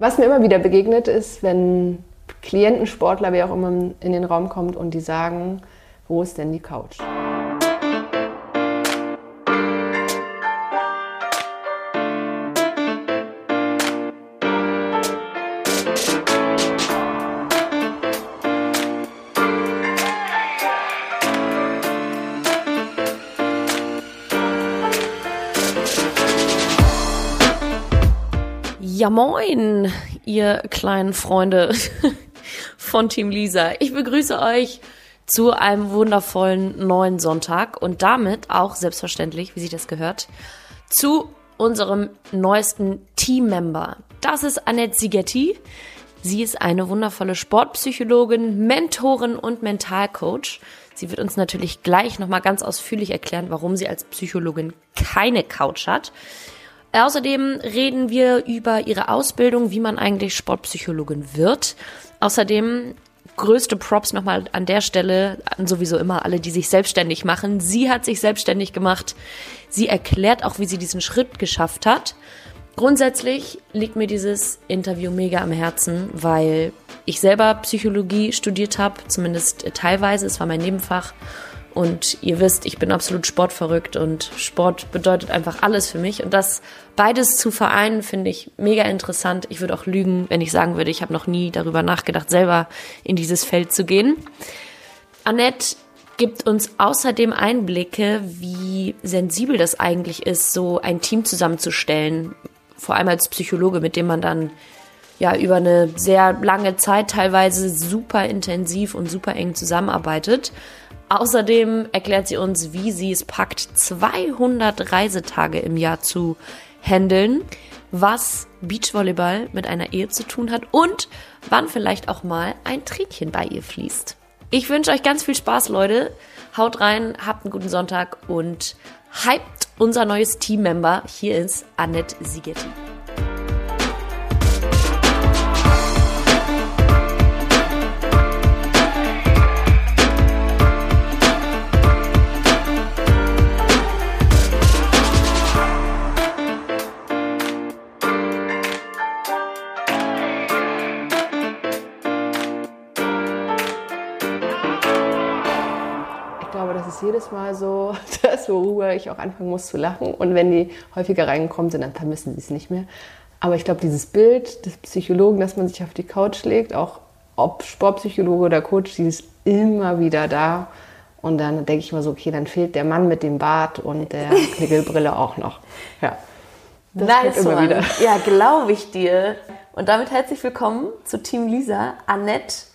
Was mir immer wieder begegnet ist, wenn Klienten, Sportler, wer auch immer in den Raum kommt und die sagen, wo ist denn die Couch? Moin, ihr kleinen Freunde von Team Lisa. Ich begrüße euch zu einem wundervollen neuen Sonntag und damit auch selbstverständlich, wie sich das gehört, zu unserem neuesten Teammember. Das ist Annette Sigetti. Sie ist eine wundervolle Sportpsychologin, Mentorin und Mentalcoach. Sie wird uns natürlich gleich nochmal ganz ausführlich erklären, warum sie als Psychologin keine Couch hat. Außerdem reden wir über ihre Ausbildung, wie man eigentlich Sportpsychologin wird. Außerdem größte Props nochmal an der Stelle an sowieso immer alle, die sich selbstständig machen. Sie hat sich selbstständig gemacht. Sie erklärt auch, wie sie diesen Schritt geschafft hat. Grundsätzlich liegt mir dieses Interview mega am Herzen, weil ich selber Psychologie studiert habe, zumindest teilweise. Es war mein Nebenfach. Und ihr wisst, ich bin absolut sportverrückt und Sport bedeutet einfach alles für mich. Und das beides zu vereinen, finde ich mega interessant. Ich würde auch lügen, wenn ich sagen würde, ich habe noch nie darüber nachgedacht, selber in dieses Feld zu gehen. Annette gibt uns außerdem Einblicke, wie sensibel das eigentlich ist, so ein Team zusammenzustellen. Vor allem als Psychologe, mit dem man dann ja über eine sehr lange Zeit teilweise super intensiv und super eng zusammenarbeitet. Außerdem erklärt sie uns, wie sie es packt, 200 Reisetage im Jahr zu handeln, was Beachvolleyball mit einer Ehe zu tun hat und wann vielleicht auch mal ein Tränchen bei ihr fließt. Ich wünsche euch ganz viel Spaß, Leute. Haut rein, habt einen guten Sonntag und hypt unser neues Teammember. Hier ist Annette Sigetti. Worüber ich auch anfangen muss zu lachen. Und wenn die häufiger reingekommen sind, dann vermissen sie es nicht mehr. Aber ich glaube, dieses Bild des Psychologen, dass man sich auf die Couch legt, auch ob Sportpsychologe oder Coach, die ist immer wieder da. Und dann denke ich mal so, okay, dann fehlt der Mann mit dem Bart und der Knickelbrille auch noch. Ja. Das nice immer wieder. Ja, glaube ich dir. Und damit herzlich willkommen zu Team Lisa, Annette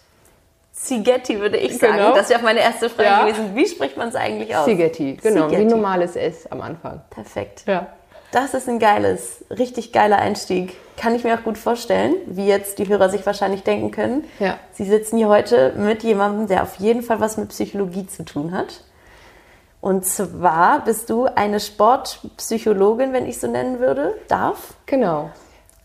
Zigetti würde ich sagen. Genau. Das wäre meine erste Frage ja. gewesen. Wie spricht man es eigentlich aus? Zigetti, genau. Zigetti. Wie normales S am Anfang. Perfekt. Ja. Das ist ein geiles, richtig geiler Einstieg. Kann ich mir auch gut vorstellen, wie jetzt die Hörer sich wahrscheinlich denken können. Ja. Sie sitzen hier heute mit jemandem, der auf jeden Fall was mit Psychologie zu tun hat. Und zwar bist du eine Sportpsychologin, wenn ich so nennen würde, darf. Genau.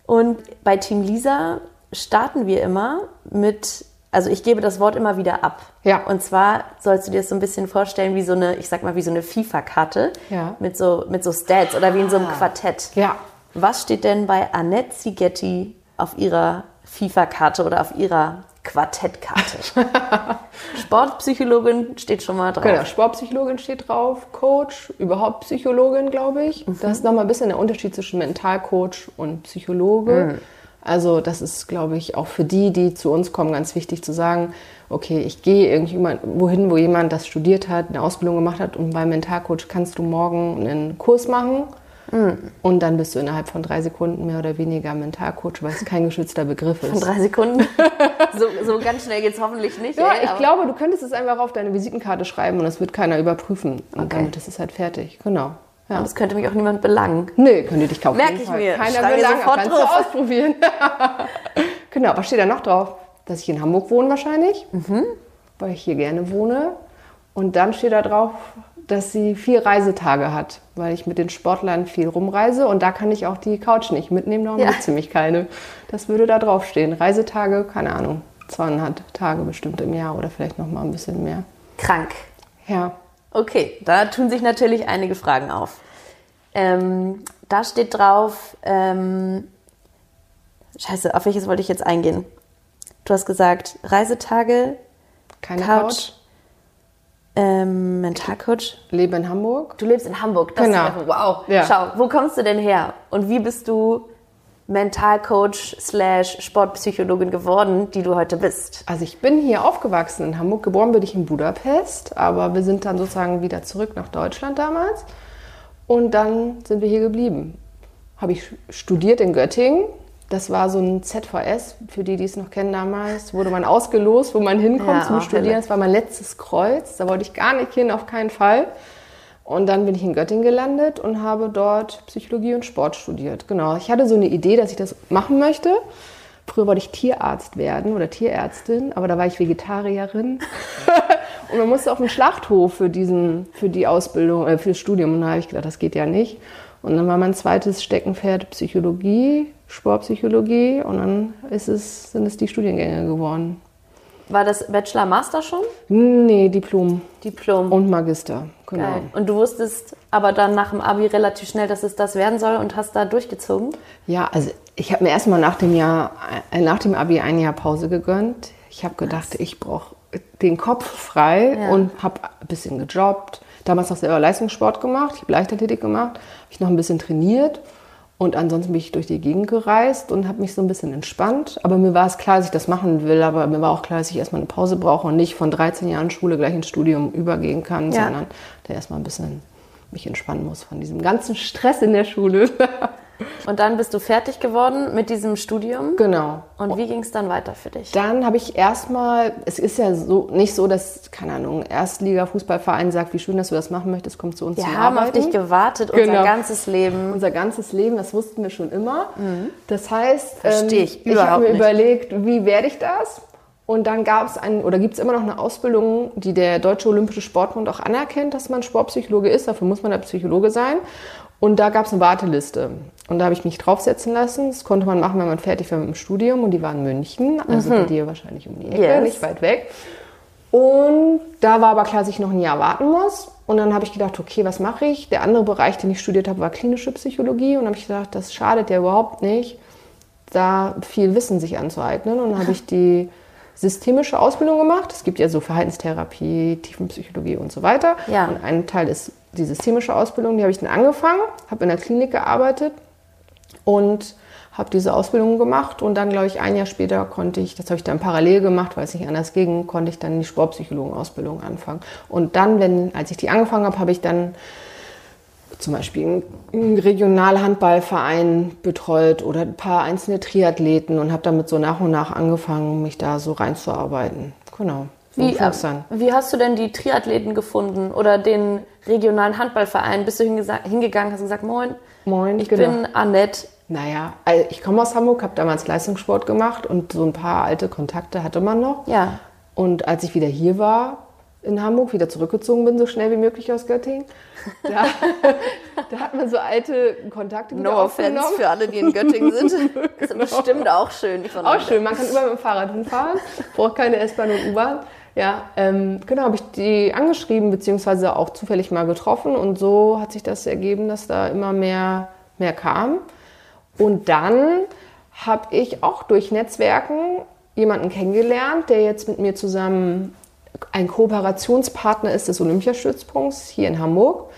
Und bei Team Lisa starten wir immer mit also ich gebe das Wort immer wieder ab. Ja. Und zwar sollst du dir das so ein bisschen vorstellen wie so eine, ich sag mal, wie so eine FIFA-Karte ja. mit, so, mit so Stats oder wie in so einem ah. Quartett. Ja. Was steht denn bei Annette Zigetti auf ihrer FIFA-Karte oder auf ihrer Quartettkarte? Sportpsychologin steht schon mal drauf. Genau, Sportpsychologin steht drauf, Coach, überhaupt Psychologin, glaube ich. Mhm. Das ist nochmal ein bisschen der Unterschied zwischen Mentalcoach und Psychologe. Mhm. Also das ist, glaube ich, auch für die, die zu uns kommen, ganz wichtig zu sagen, okay, ich gehe wohin, wo jemand das studiert hat, eine Ausbildung gemacht hat und beim Mentalcoach kannst du morgen einen Kurs machen mhm. und dann bist du innerhalb von drei Sekunden mehr oder weniger Mentalcoach, weil es kein geschützter Begriff ist. Von drei Sekunden? so, so, ganz schnell geht es hoffentlich nicht. Ja, ey, ich glaube, du könntest es einfach auf deine Visitenkarte schreiben und es wird keiner überprüfen und okay. damit ist es halt fertig. Genau. Ja. Und das könnte mich auch niemand belangen. Nee, könnte dich kaufen. Merke ich mir. Keiner belangen, sofort kannst drauf. du ausprobieren. genau, was steht da noch drauf? Dass ich in Hamburg wohne wahrscheinlich, mhm. weil ich hier gerne wohne. Und dann steht da drauf, dass sie vier Reisetage hat, weil ich mit den Sportlern viel rumreise und da kann ich auch die Couch nicht mitnehmen, darum ja. es keine. Das würde da drauf stehen. Reisetage, keine Ahnung, 200 Tage bestimmt im Jahr oder vielleicht noch mal ein bisschen mehr. Krank. Ja. Okay, da tun sich natürlich einige Fragen auf. Ähm, da steht drauf, ähm, scheiße, auf welches wollte ich jetzt eingehen? Du hast gesagt, Reisetage, Keine Couch, Couch. Ähm, Mentalcoach. Lebe in Hamburg. Du lebst in Hamburg. Das Genau. ist wow. Ja. Schau, wo kommst du denn her? Und wie bist du Mentalcoach slash Sportpsychologin geworden, die du heute bist? Also ich bin hier aufgewachsen in Hamburg. Geboren bin ich in Budapest, aber wir sind dann sozusagen wieder zurück nach Deutschland damals. Und dann sind wir hier geblieben. Habe ich studiert in Göttingen. Das war so ein ZVS, für die, die es noch kennen damals, wurde man ausgelost, wo man hinkommt Ja, zum Studieren. Hölle. Das war mein letztes Kreuz, da wollte ich gar nicht hin, auf keinen Fall. Und dann bin ich in Göttingen gelandet und habe dort Psychologie und Sport studiert. Genau, ich hatte so eine Idee, dass ich das machen möchte. Früher wollte ich Tierarzt werden oder Tierärztin, aber da war ich Vegetarierin. und man musste auf den Schlachthof für, diesen, für die Ausbildung, äh, für das Studium. Und da habe ich gedacht, das geht ja nicht. Und dann war mein zweites Steckenpferd Psychologie, Sportpsychologie. Und dann ist es, sind es die Studiengänge geworden. War das Bachelor, Master schon? Nee, Diplom Diplom. und Magister. Genau. Geil. Und du wusstest aber dann nach dem Abi relativ schnell, dass es das werden soll und hast da durchgezogen? Ja, also ich habe mir erstmal nach dem Jahr, äh, nach dem Abi ein Jahr Pause gegönnt. Ich habe gedacht, ich brauche den Kopf frei Ja. und habe ein bisschen gejobbt. Damals noch selber Leistungssport gemacht, ich habe Leichtathletik gemacht, habe ich noch ein bisschen trainiert und ansonsten bin ich durch die Gegend gereist und habe mich so ein bisschen entspannt. Aber mir war es klar, dass ich das machen will, aber mir war auch klar, dass ich erstmal eine Pause brauche und nicht von 13 Jahren Schule gleich ins Studium übergehen kann, Ja. sondern da erstmal ein bisschen mich entspannen muss von diesem ganzen Stress in der Schule. Und dann bist du fertig geworden mit diesem Studium. genau. Und wie ging es dann weiter für dich? Dann habe ich erstmal, es ist ja so nicht so, dass, keine Ahnung, Erstliga-Fußballverein sagt, wie schön, dass du das machen möchtest, komm zu uns Wir haben auf Arbeiten. dich gewartet, unser Genau. ganzes Leben. Unser ganzes Leben, das wussten wir schon immer. Das heißt, Mhm. Versteh ich ich habe mir nicht. überlegt, wie werde ich das? Und dann gab es ein, oder gibt es immer noch eine Ausbildung, die der Deutsche Olympische Sportbund auch anerkennt, dass man Sportpsychologe ist. Dafür muss man der Psychologe sein. Und da gab es eine Warteliste. Und da habe ich mich draufsetzen lassen. Das konnte man machen, wenn man fertig war mit dem Studium. Und die war in München, also bei dir wahrscheinlich um die Ecke, Mhm. Yes. nicht weit weg. Und da war aber klar, dass ich noch ein Jahr warten muss. Und dann habe ich gedacht, okay, was mache ich? Der andere Bereich, den ich studiert habe, war klinische Psychologie. Und habe ich gedacht, das schadet ja überhaupt nicht, da viel Wissen sich anzueignen. Und dann habe ich die systemische Ausbildung gemacht. Es gibt ja so Verhaltenstherapie, Tiefenpsychologie und so weiter. Ja. Und ein Teil ist die systemische Ausbildung. Die habe ich dann angefangen, habe in der Klinik gearbeitet und habe diese Ausbildung gemacht und dann, glaube ich, ein Jahr später konnte ich, das habe ich dann parallel gemacht, weil es nicht anders ging, konnte ich dann die Sportpsychologenausbildung anfangen. Und dann, wenn, als ich die angefangen habe, habe ich dann zum Beispiel einen Regionalhandballverein betreut oder ein paar einzelne Triathleten und habe damit so nach und nach angefangen, mich da so reinzuarbeiten. Genau. Wie, an. wie hast du denn die Triathleten gefunden oder den regionalen Handballverein? Bist du hingegangen, hast gesagt, moin, Moin, ich genau. bin Annette. Naja, also ich komme aus Hamburg, habe damals Leistungssport gemacht und so ein paar alte Kontakte hatte man noch. Ja. Und als ich wieder hier war in Hamburg, wieder zurückgezogen bin, so schnell wie möglich aus Göttingen, da, da hat man so alte Kontakte wieder No offense für alle, die in Göttingen sind. Das ist bestimmt auch schön. Auch schön, man kann überall mit dem Fahrrad hinfahren, braucht keine S-Bahn und U-Bahn. Ja, ähm, genau, habe ich die angeschrieben, beziehungsweise auch zufällig mal getroffen und so hat sich das ergeben, dass da immer mehr, mehr kam. Und dann habe ich auch durch Netzwerken jemanden kennengelernt, der jetzt mit mir zusammen ein Kooperationspartner ist des Olympiastützpunkts hier in Hamburg.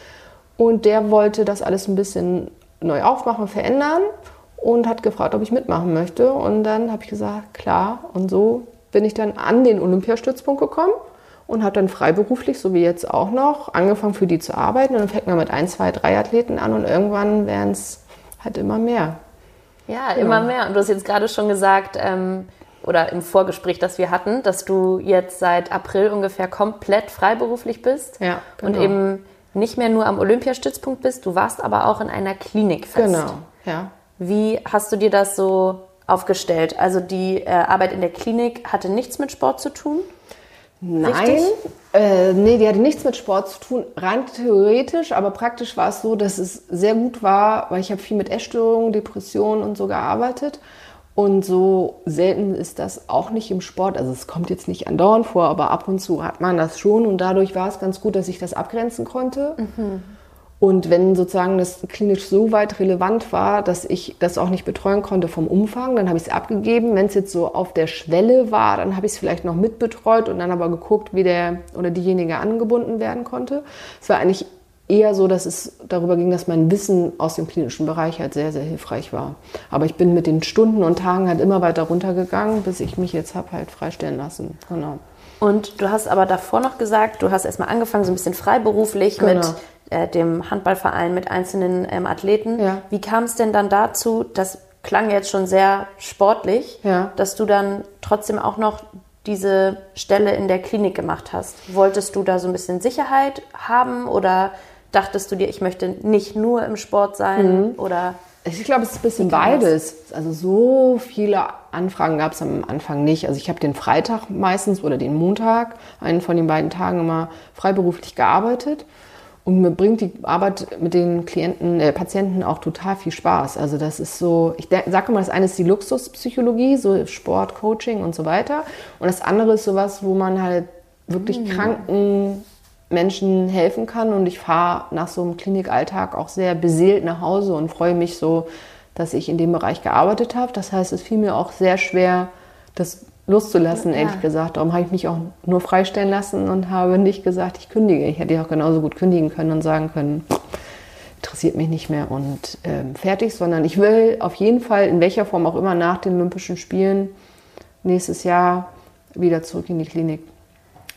Und der wollte das alles ein bisschen neu aufmachen, verändern und hat gefragt, ob ich mitmachen möchte. Und dann habe ich gesagt, klar. Und so bin ich dann an den Olympiastützpunkt gekommen und habe dann freiberuflich, so wie jetzt auch noch, angefangen für die zu arbeiten. Und dann fängt man mit ein, zwei, drei Athleten an und irgendwann werden es halt immer mehr. Ja, immer mehr. Und du hast jetzt gerade schon gesagt, ähm, oder im Vorgespräch, das wir hatten, dass du jetzt seit April ungefähr komplett freiberuflich bist. Ja, Und genau. eben nicht mehr nur am Olympiastützpunkt bist, du warst aber auch in einer Klinik fest. Genau, ja. Wie hast du dir das so aufgestellt? Also die äh, Arbeit in der Klinik hatte nichts mit Sport zu tun? Nein, äh, nee, die hatte nichts mit Sport zu tun, rein theoretisch, aber praktisch war es so, dass es sehr gut war, weil ich habe viel mit Essstörungen, Depressionen und so gearbeitet. Und so selten ist das auch nicht im Sport. Also es kommt jetzt nicht andauernd vor, aber ab und zu hat man das schon. Und dadurch war es ganz gut, dass ich das abgrenzen konnte. Und wenn sozusagen das klinisch so weit relevant war, dass ich das auch nicht betreuen konnte vom Umfang, dann habe ich es abgegeben. Wenn es jetzt so auf der Schwelle war, dann habe ich es vielleicht noch mitbetreut und dann aber geguckt, wie der oder diejenige angebunden werden konnte. Es war eigentlich eher so, dass es darüber ging, dass mein Wissen aus dem klinischen Bereich halt sehr, sehr hilfreich war. Aber ich bin mit den Stunden und Tagen halt immer weiter runtergegangen, bis ich mich jetzt habe halt freistellen lassen. Genau. Und du hast aber davor noch gesagt, du hast erstmal angefangen, so ein bisschen freiberuflich genau. mit äh, dem Handballverein, mit einzelnen ähm, Athleten. Ja. Wie kam es denn dann dazu, das klang jetzt schon sehr sportlich, ja. dass du dann trotzdem auch noch diese Stelle in der Klinik gemacht hast? Wolltest du da so ein bisschen Sicherheit haben oder dachtest du dir, ich möchte nicht nur im Sport sein mhm. oder? Ich glaube, es ist ein bisschen beides. Also so viele Anfragen gab es am Anfang nicht. Also ich habe den Freitag meistens oder den Montag, einen von den beiden Tagen immer freiberuflich gearbeitet. Und mir bringt die Arbeit mit den Klienten, äh, Patienten auch total viel Spaß. Also das ist so, ich sage immer, das eine ist die Luxuspsychologie, so Sport, Coaching und so weiter. Und das andere ist sowas, wo man halt wirklich mhm. kranken Menschen helfen kann. Und ich fahre nach so einem Klinikalltag auch sehr beseelt nach Hause und freue mich so, dass ich in dem Bereich gearbeitet habe. Das heißt, es fiel mir auch sehr schwer, das loszulassen, ehrlich gesagt. Darum habe ich mich auch nur freistellen lassen und habe nicht gesagt, ich kündige. Ich hätte ja auch genauso gut kündigen können und sagen können, interessiert mich nicht mehr und ähm, fertig, sondern ich will auf jeden Fall in welcher Form auch immer nach den Olympischen Spielen nächstes Jahr wieder zurück in die Klinik.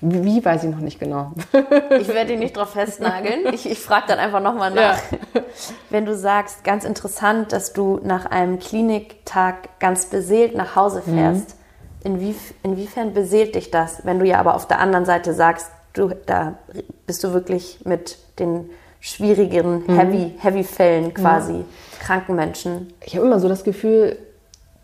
Wie, weiß ich noch nicht genau. ich werde ihn nicht drauf festnageln. Ich, ich frage dann einfach nochmal nach. Ja. Wenn du sagst, ganz interessant, dass du nach einem Kliniktag ganz beseelt nach Hause fährst. Mhm Inwief inwiefern beseelt dich das, wenn du ja aber auf der anderen Seite sagst, du, da bist du wirklich mit den schwierigen mhm. Heavy, Heavy-Fällen quasi, ja. kranken Menschen? Ich habe immer so das Gefühl,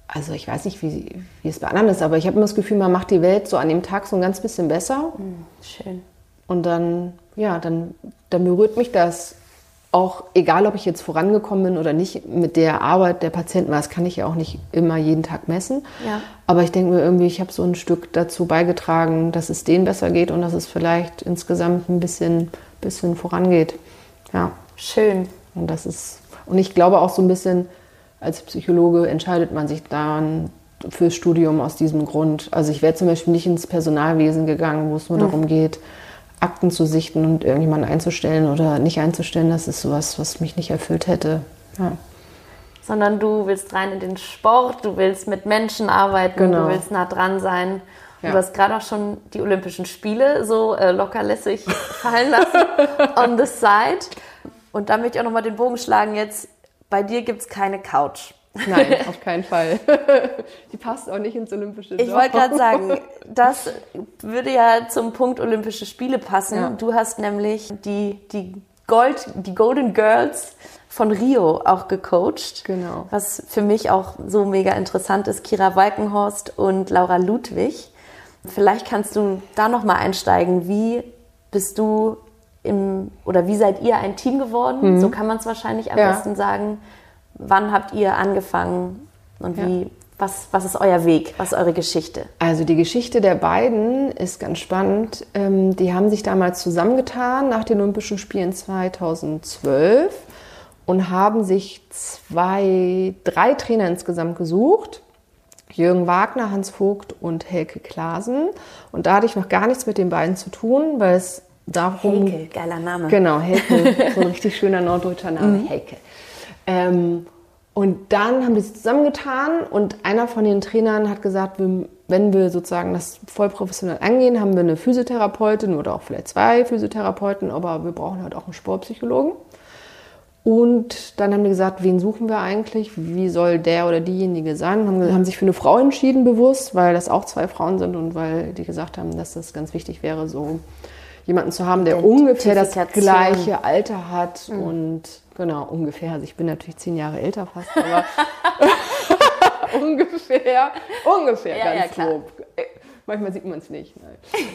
also ich weiß nicht, wie, wie es bei anderen ist, aber ich habe immer das Gefühl, man macht die Welt so an dem Tag so ein ganz bisschen besser. Mhm, schön. Und dann, ja, dann, dann berührt mich das auch egal, ob ich jetzt vorangekommen bin oder nicht, mit der Arbeit der Patienten, das kann ich ja auch nicht immer jeden Tag messen. Ja. Aber ich denke mir irgendwie, ich habe so ein Stück dazu beigetragen, dass es denen besser geht und dass es vielleicht insgesamt ein bisschen, bisschen vorangeht. Ja. Schön. Und das ist, und ich glaube auch so ein bisschen, als Psychologe entscheidet man sich dann fürs Studium aus diesem Grund. Also ich wäre zum Beispiel nicht ins Personalwesen gegangen, wo es nur mhm. darum geht, Akten zu sichten und irgendjemanden einzustellen oder nicht einzustellen, das ist sowas, was mich nicht erfüllt hätte. Ja. Sondern du willst rein in den Sport, du willst mit Menschen arbeiten, genau. du willst nah dran sein. Ja. Du hast gerade auch schon die Olympischen Spiele so äh, lockerlässig fallen lassen on the side. Und da möchte ich auch nochmal den Bogen schlagen jetzt. Bei dir gibt es keine Couch. Nein, auf keinen Fall. Die passt auch nicht ins Olympische Ich wollte gerade sagen, das würde ja zum Punkt Olympische Spiele passen. Ja. Du hast nämlich die, die, Gold, die Golden Girls von Rio auch gecoacht. Genau. Was für mich auch so mega interessant ist. Kira Walkenhorst und Laura Ludwig. Vielleicht kannst du da nochmal einsteigen. Wie bist du im, oder wie seid ihr ein Team geworden? Mhm. So kann man es wahrscheinlich am ja. besten sagen wann habt ihr angefangen und wie, ja. was, was ist euer Weg, was ist eure Geschichte? Also die Geschichte der beiden ist ganz spannend. Ähm, die haben sich damals zusammengetan nach den Olympischen Spielen 2012 und haben sich zwei, drei Trainer insgesamt gesucht. Jürgen Wagner, Hans Vogt und Helke Klasen. Und da hatte ich noch gar nichts mit den beiden zu tun, weil es darum... Helke, geiler Name. Genau, Helke, so ein richtig schöner norddeutscher Name, mhm. Helke. Ähm, und dann haben die sich zusammengetan und einer von den Trainern hat gesagt, wenn wir sozusagen das voll professionell angehen, haben wir eine Physiotherapeutin oder auch vielleicht zwei Physiotherapeuten, aber wir brauchen halt auch einen Sportpsychologen. Und dann haben die gesagt, wen suchen wir eigentlich? Wie soll der oder diejenige sein? Haben, haben sich für eine Frau entschieden bewusst, weil das auch zwei Frauen sind und weil die gesagt haben, dass das ganz wichtig wäre, so jemanden zu haben, der ungefähr das gleiche Alter hat mhm. und Genau, ungefähr. Also ich bin natürlich zehn Jahre älter fast, aber ungefähr, ungefähr ja, ganz ja, grob. Äh, manchmal sieht man es nicht.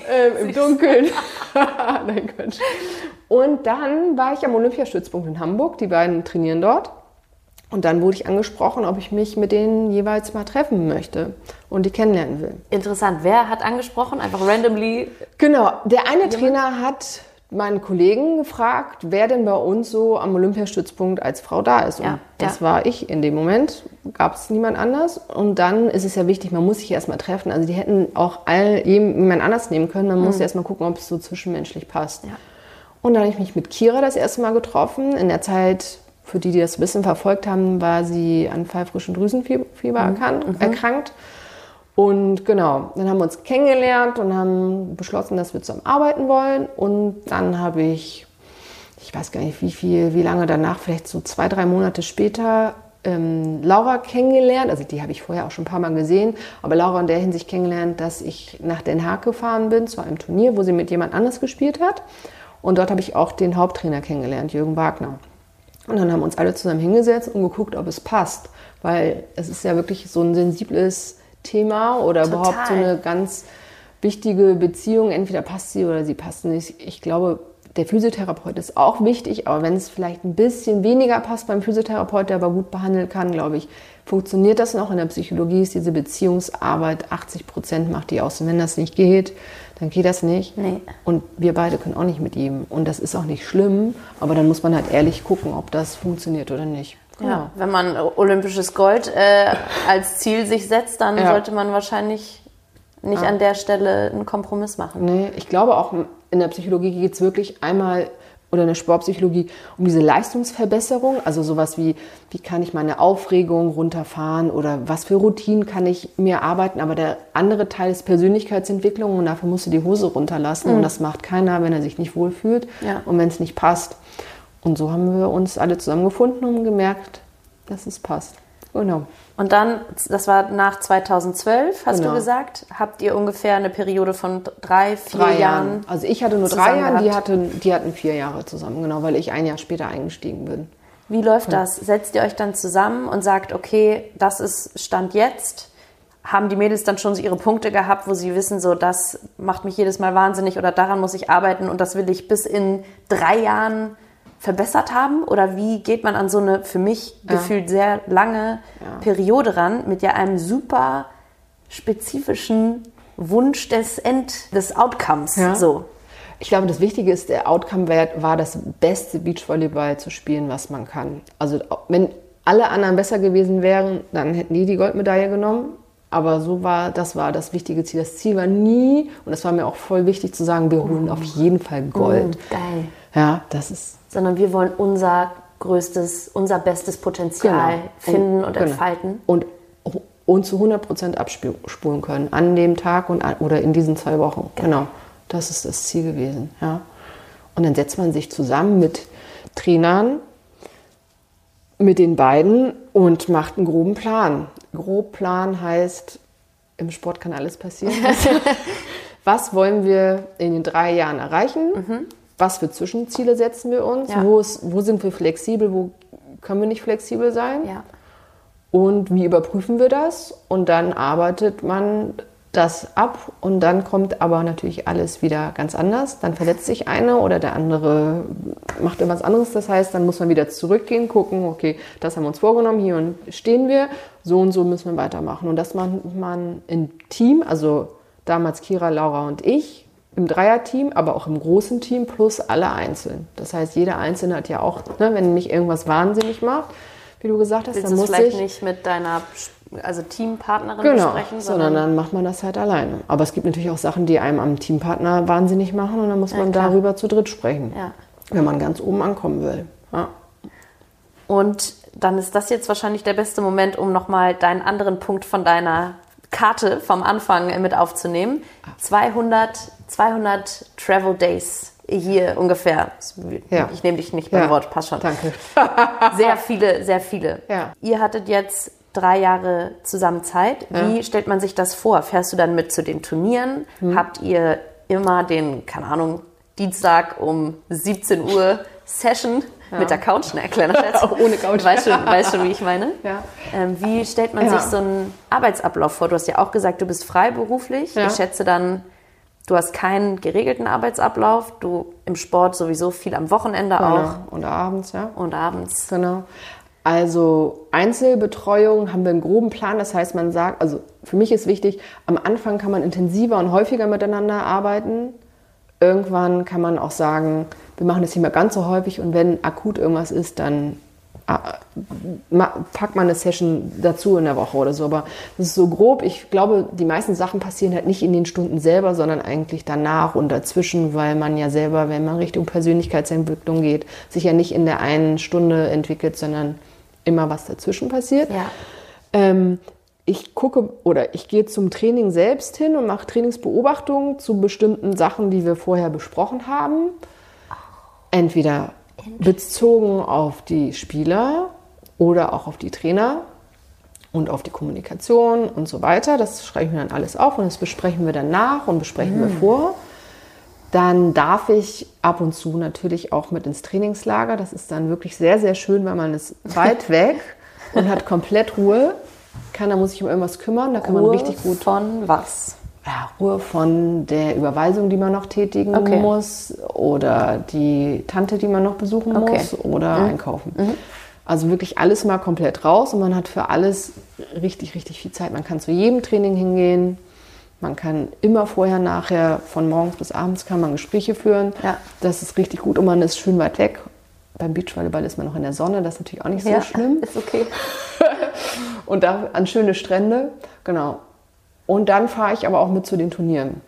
Ähm, Im Dunkeln. Nein, Quatsch. Und dann war ich am Olympiastützpunkt in Hamburg. Die beiden trainieren dort. Und dann wurde ich angesprochen, ob ich mich mit denen jeweils mal treffen möchte und die kennenlernen will. Interessant. Wer hat angesprochen? Einfach randomly? Genau. Der eine jemand? Trainer hat meinen Kollegen gefragt, wer denn bei uns so am Olympiastützpunkt als Frau da ist. Und Ja, das ja. war ich in dem Moment. Gab es niemand anders. Und dann ist es ja wichtig, man muss sich erstmal treffen. Also die hätten auch all jemand anders nehmen können. Man muss erstmal gucken, ob es so zwischenmenschlich passt. Mhm. Ja. Und dann habe ich mich mit Kira das erste Mal getroffen. In der Zeit, für die, die das ein bisschen verfolgt haben, war sie an pfeifrischen Drüsenfieber Mhm. erkannt, erkrankt. Und genau, dann haben wir uns kennengelernt und haben beschlossen, dass wir zusammen arbeiten wollen. Und dann habe ich, ich weiß gar nicht wie viel, wie lange danach, vielleicht so zwei, drei Monate später, ähm, Laura kennengelernt. Also die habe ich vorher auch schon ein paar Mal gesehen. Aber Laura in der Hinsicht kennengelernt, dass ich nach Den Haag gefahren bin zu einem Turnier, wo sie mit jemand anders gespielt hat. Und dort habe ich auch den Haupttrainer kennengelernt, Jürgen Wagner. Und dann haben wir uns alle zusammen hingesetzt und geguckt, ob es passt. Weil es ist ja wirklich so ein sensibles Thema oder Total. überhaupt so eine ganz wichtige Beziehung. Entweder passt sie oder sie passt nicht. Ich glaube, der Physiotherapeut ist auch wichtig, aber wenn es vielleicht ein bisschen weniger passt beim Physiotherapeut, der aber gut behandeln kann, glaube ich, funktioniert das noch. In der Psychologie ist diese Beziehungsarbeit 80 Prozent macht die aus. Und wenn das nicht geht, dann geht das nicht. Nee. Und wir beide können auch nicht mit ihm. Und das ist auch nicht schlimm, aber dann muss man halt ehrlich gucken, ob das funktioniert oder nicht. Genau. Ja, wenn man olympisches Gold äh, als Ziel sich setzt, dann Ja. sollte man wahrscheinlich nicht an der Stelle einen Kompromiss machen. Nee, ich glaube auch in der Psychologie geht es wirklich einmal oder in der Sportpsychologie um diese Leistungsverbesserung, also sowas wie, wie kann ich meine Aufregung runterfahren oder was für Routinen kann ich mir arbeiten, aber der andere Teil ist Persönlichkeitsentwicklung und dafür musst du die Hose runterlassen und das macht keiner, wenn er sich nicht wohlfühlt Ja. und wenn es nicht passt. Und so haben wir uns alle zusammengefunden und gemerkt, dass es passt. Genau. Und dann, das war nach 2012, hast Genau. du gesagt, habt ihr ungefähr eine Periode von drei, vier drei Jahren. Jahren. Also ich hatte nur drei Jahre, die, hatten, die hatten vier Jahre zusammen, genau, weil ich ein Jahr später eingestiegen bin. Wie läuft das? Setzt ihr euch dann zusammen und sagt, okay, das ist Stand jetzt? Haben die Mädels dann schon so ihre Punkte gehabt, wo sie wissen, so das macht mich jedes Mal wahnsinnig oder daran muss ich arbeiten und das will ich bis in drei Jahren verbessert haben? Oder wie geht man an so eine für mich gefühlt sehr lange Periode ran mit ja einem super spezifischen Wunsch des End, des Outcomes? Ja. So. Ich glaube, das Wichtige ist, der Outcome war das beste Beachvolleyball zu spielen, was man kann. Also wenn alle anderen besser gewesen wären, dann hätten die die Goldmedaille genommen. Aber so war, das war das wichtige Ziel. Das Ziel war nie, und das war mir auch voll wichtig zu sagen, wir holen auf jeden Fall Gold. Geil. Ja, das ist sondern wir wollen unser größtes, unser bestes Potenzial Genau. finden und, genau. entfalten. Und, und zu 100 Prozent abspulen können an dem Tag und an, oder in diesen zwei Wochen. Genau. Das ist das Ziel gewesen. Ja. Und dann setzt man sich zusammen mit Trainern, mit den beiden und macht einen groben Plan. Grob Plan heißt, im Sport kann alles passieren. Was wollen wir in den drei Jahren erreichen? Was für Zwischenziele setzen wir uns? Ja. Wo, ist, wo sind wir flexibel? Wo können wir nicht flexibel sein? Ja. Und wie überprüfen wir das? Und dann arbeitet man das ab und dann kommt aber natürlich alles wieder ganz anders. Dann verletzt sich eine oder der andere macht irgendwas anderes. Das heißt, dann muss man wieder zurückgehen, gucken, okay, das haben wir uns vorgenommen, hier und stehen wir, so und so müssen wir weitermachen. Und das macht man im Team, also damals Kira, Laura und ich, im Dreierteam, aber auch im großen Team plus alle einzeln. Das heißt, jeder Einzelne hat ja auch, ne, wenn mich irgendwas wahnsinnig macht, wie du gesagt hast, Willst dann muss vielleicht ich nicht mit deiner also Teampartnerin Genau, besprechen, sondern dann macht man das halt alleine. Aber es gibt natürlich auch Sachen, die einem am Teampartner wahnsinnig machen und dann muss man klar. darüber zu dritt sprechen, Ja. wenn man ganz oben ankommen will. Ja. Und dann ist das jetzt wahrscheinlich der beste Moment, um nochmal deinen anderen Punkt von deiner Karte vom Anfang mit aufzunehmen. 200, 200 Travel Days hier ungefähr. Ja. Ich nehme dich nicht beim Ja. Wort, passt schon. Danke. Sehr viele, sehr viele. Ja. Ihr hattet jetzt drei Jahre zusammen Zeit. Wie stellt man sich das vor? Fährst du dann mit zu den Turnieren? Hm. Habt ihr immer den, keine Ahnung, Dienstag um 17 Uhr Session mit der Couch? Ne, kleiner Scherz. Auch ohne Couch. Weißt schon, weißt schon, wie ich meine? Ja. Ähm, wie stellt man Ja. sich so einen Arbeitsablauf vor? Du hast ja auch gesagt, du bist freiberuflich. Ja. Ich schätze dann, du hast keinen geregelten Arbeitsablauf. Du im Sport sowieso viel am Wochenende auch Genau. Und abends, ja. und abends. Genau. Also Einzelbetreuung haben wir einen groben Plan. Das heißt, man sagt, also für mich ist wichtig, am Anfang kann man intensiver und häufiger miteinander arbeiten. irgendwann kann man auch sagen, wir machen das nicht mehr ganz so häufig und wenn akut irgendwas ist, dann äh, packt man eine Session dazu in der Woche oder so. Aber das ist so grob. Ich glaube, die meisten Sachen passieren halt nicht in den Stunden selber, sondern eigentlich danach und dazwischen, weil man ja selber, wenn man Richtung Persönlichkeitsentwicklung geht, sich ja nicht in der einen Stunde entwickelt, sondern immer was dazwischen passiert. Ja. Ähm, ich gucke oder ich gehe zum Training selbst hin und mache Trainingsbeobachtungen zu bestimmten Sachen, die wir vorher besprochen haben. Entweder bezogen auf die Spieler oder auch auf die Trainer und auf die Kommunikation und so weiter. Das schreibe ich mir dann alles auf und das besprechen wir dann nach und besprechen mhm. wir vor. Dann darf ich ab und zu natürlich auch mit ins Trainingslager. Das ist dann wirklich sehr, sehr schön, weil man ist weit weg und hat komplett Ruhe. Keiner muss sich um irgendwas kümmern. Da kann Ruhe man richtig gut. Von was? Ja, Ruhe von der Überweisung, die man noch tätigen Okay. muss, oder die Tante, die man noch besuchen Okay. muss, oder einkaufen. Also wirklich alles mal komplett raus und man hat für alles richtig, richtig viel Zeit. Man kann zu jedem Training hingehen. Man kann immer vorher, nachher, von morgens bis abends kann man Gespräche führen. Ja. Das ist richtig gut und man ist schön weit weg. Beim Beachvolleyball ist man noch in der Sonne, das ist natürlich auch nicht so schlimm Ist okay. und da an schöne Strände. Genau. Und dann fahre ich aber auch mit zu den Turnieren.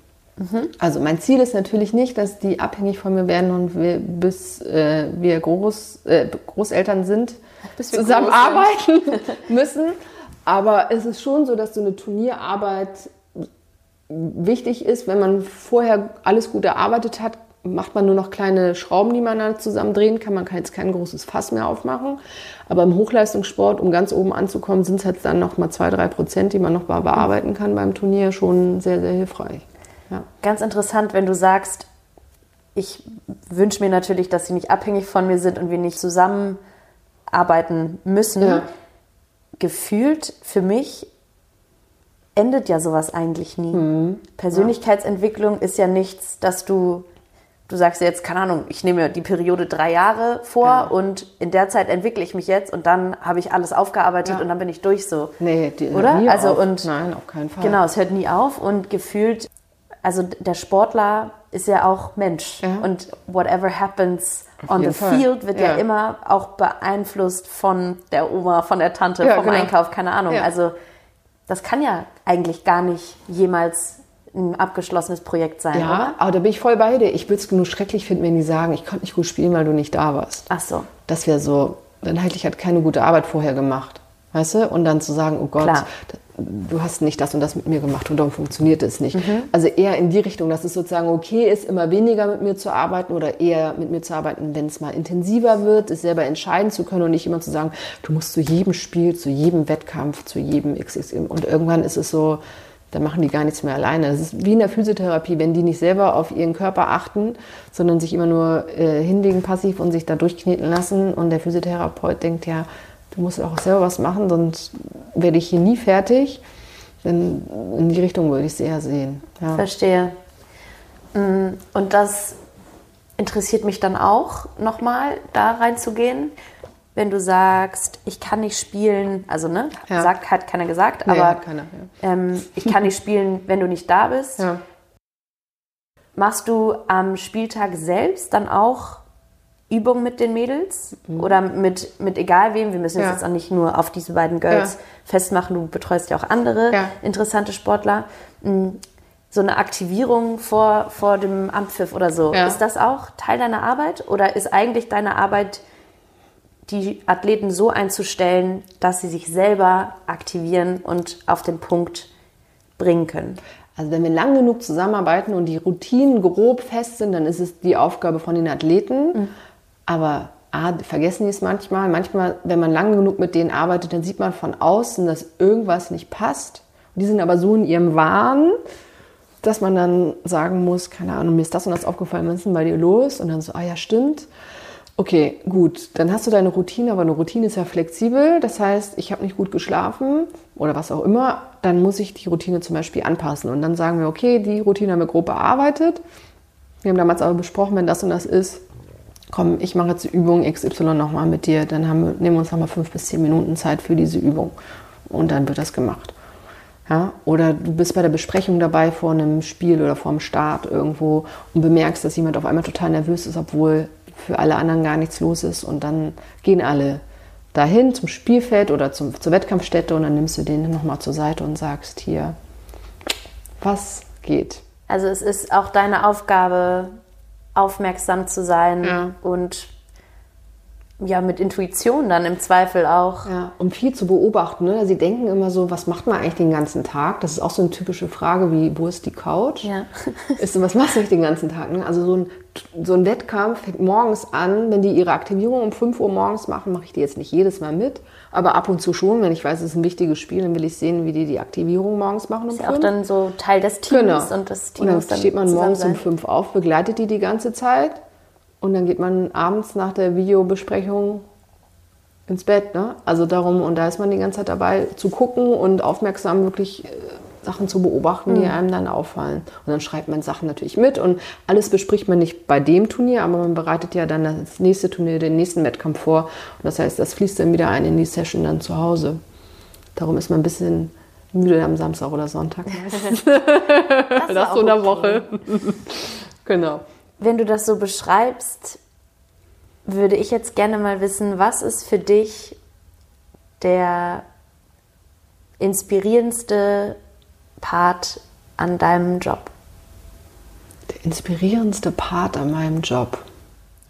Also mein Ziel ist natürlich nicht, dass die abhängig von mir werden und wir, bis äh, wir Groß, äh, Großeltern sind, Bis wir zusammenarbeiten müssen. Aber es ist schon so, dass so eine Turnierarbeit wichtig ist, wenn man vorher alles gut erarbeitet hat, macht man nur noch kleine Schrauben, die man dann zusammen drehen kann. Man kann jetzt kein großes Fass mehr aufmachen. Aber im Hochleistungssport, um ganz oben anzukommen, sind es halt dann noch mal zwei, drei Prozent, die man noch mal bearbeiten kann beim Turnier, schon sehr, sehr hilfreich. Ja. Ganz interessant, wenn du sagst, ich wünsche mir natürlich, dass sie nicht abhängig von mir sind und wir nicht zusammenarbeiten müssen. Ja. Gefühlt für mich endet ja sowas eigentlich nie. Mhm. Persönlichkeitsentwicklung ist ja nichts, dass du, du sagst jetzt, keine Ahnung, ich nehme mir die Periode drei Jahre vor Ja. und in der Zeit entwickle ich mich jetzt und dann habe ich alles aufgearbeitet Ja. und dann bin ich durch so. Nee, die Oder? nie Also auf. und- Nein, auf keinen Fall. Genau, es hört nie auf und gefühlt, also der Sportler ist ja auch Mensch Ja. und whatever happens on the Fall. field wird ja. Ja. immer auch beeinflusst von der Oma, von der Tante, Ja, vom genau. Einkauf, keine Ahnung. Ja. Also das kann ja eigentlich gar nicht jemals ein abgeschlossenes Projekt sein, Ja, oder? aber da bin ich voll bei dir. Ich würde es nur schrecklich finden, wenn die sagen, ich konnte nicht gut spielen, weil du nicht da warst. Ach so. Das wäre so, dann hätte ich halt keine gute Arbeit vorher gemacht. Weißt du? Und dann zu sagen, oh Gott, Klar. du hast nicht das und das mit mir gemacht und darum funktioniert es nicht. Mhm. Also eher in die Richtung, dass es sozusagen okay ist, immer weniger mit mir zu arbeiten oder eher mit mir zu arbeiten, wenn es mal intensiver wird, es selber entscheiden zu können und nicht immer zu sagen, du musst zu jedem Spiel, zu jedem Wettkampf, zu jedem XXM. Und irgendwann ist es so, da machen die gar nichts mehr alleine. Das ist wie in der Physiotherapie, wenn die nicht selber auf ihren Körper achten, sondern sich immer nur äh, hinlegen passiv und sich da durchkneten lassen. Und der Physiotherapeut denkt, ja, du musst auch selber was machen, sonst werde ich hier nie fertig. Denn in die Richtung würde ich es eher sehen. Ja. Verstehe. Mm, Und das interessiert mich dann auch nochmal, da reinzugehen. Wenn du sagst, ich kann nicht spielen, also ne, Ja. sagt, hat keiner gesagt, Nee, aber keiner, ja. ähm, ich kann nicht spielen, wenn du nicht da bist. Machst du am Spieltag selbst dann auch Übungen mit den Mädels? Oder mit, mit egal wem? Wir müssen es Mhm. Ja. jetzt auch nicht nur auf diese beiden Girls Ja. festmachen. Du betreust ja auch andere Ja. interessante Sportler. Mm, So eine Aktivierung vor, vor dem Ampfiff oder so. Ist das auch Teil deiner Arbeit? Oder ist eigentlich deine Arbeit, die Athleten so einzustellen, dass sie sich selber aktivieren und auf den Punkt bringen können? Also wenn wir lang genug zusammenarbeiten und die Routinen grob fest sind, dann ist es die Aufgabe von den Athleten. Aber A, vergessen die es manchmal. Manchmal, wenn man lang genug mit denen arbeitet, dann sieht man von außen, dass irgendwas nicht passt. Und die sind aber so in ihrem Wahn, dass man dann sagen muss, keine Ahnung, mir ist das und das aufgefallen, was ist denn bei dir los? Und dann so, ah ja, stimmt. Okay, gut, dann hast du deine Routine, aber eine Routine ist ja flexibel. Das heißt, ich habe nicht gut geschlafen oder was auch immer, dann muss ich die Routine zum Beispiel anpassen. Und dann sagen wir, okay, die Routine haben wir grob bearbeitet. Wir haben damals aber besprochen, wenn das und das ist, komm, ich mache jetzt die Übung XY nochmal mit dir. Dann haben wir, nehmen wir uns nochmal fünf bis zehn Minuten Zeit für diese Übung. Und dann wird das gemacht. Ja, oder du bist bei der Besprechung dabei vor einem Spiel oder vor dem Start irgendwo und bemerkst, dass jemand auf einmal total nervös ist, obwohl für alle anderen gar nichts los ist. Und dann gehen alle dahin zum Spielfeld oder zum, zur Wettkampfstätte und dann nimmst du den nochmal zur Seite und sagst hier, was geht. Also es ist auch deine Aufgabe, aufmerksam zu sein Ja. und ja, mit Intuition dann im Zweifel auch. Ja, um viel zu beobachten. Ne? Sie denken immer so, was macht man eigentlich den ganzen Tag? Das ist auch so eine typische Frage wie, wo ist die Couch? Ja. Ist, was machst du eigentlich den ganzen Tag? Ne? Also so ein, so ein Wettkampf fängt morgens an. Wenn die ihre Aktivierung um 5 Uhr morgens machen, mache ich die jetzt nicht jedes Mal mit. Aber ab und zu schon, wenn ich weiß, es ist ein wichtiges Spiel, dann will ich sehen, wie die die Aktivierung morgens machen um Ist ja auch 5. dann so Teil des Teams Genau. und das Team Und dann dann steht man morgens um sein. fünf auf, begleitet die die ganze Zeit und dann geht man abends nach der Videobesprechung ins Bett. Ne? Also darum, und da ist man die ganze Zeit dabei zu gucken und aufmerksam wirklich äh, Sachen zu beobachten, Mhm. die einem dann auffallen. Und dann schreibt man Sachen natürlich mit und alles bespricht man nicht bei dem Turnier, aber man bereitet ja dann das nächste Turnier, den nächsten Wettkampf vor. Und das heißt, das fließt dann wieder ein in die Session dann zu Hause. Darum ist man ein bisschen müde am Samstag oder Sonntag. Das, Das so in der Woche. genau. Wenn du das so beschreibst, würde ich jetzt gerne mal wissen, was ist für dich der inspirierendste Part an deinem Job? Der inspirierendste Part an meinem Job.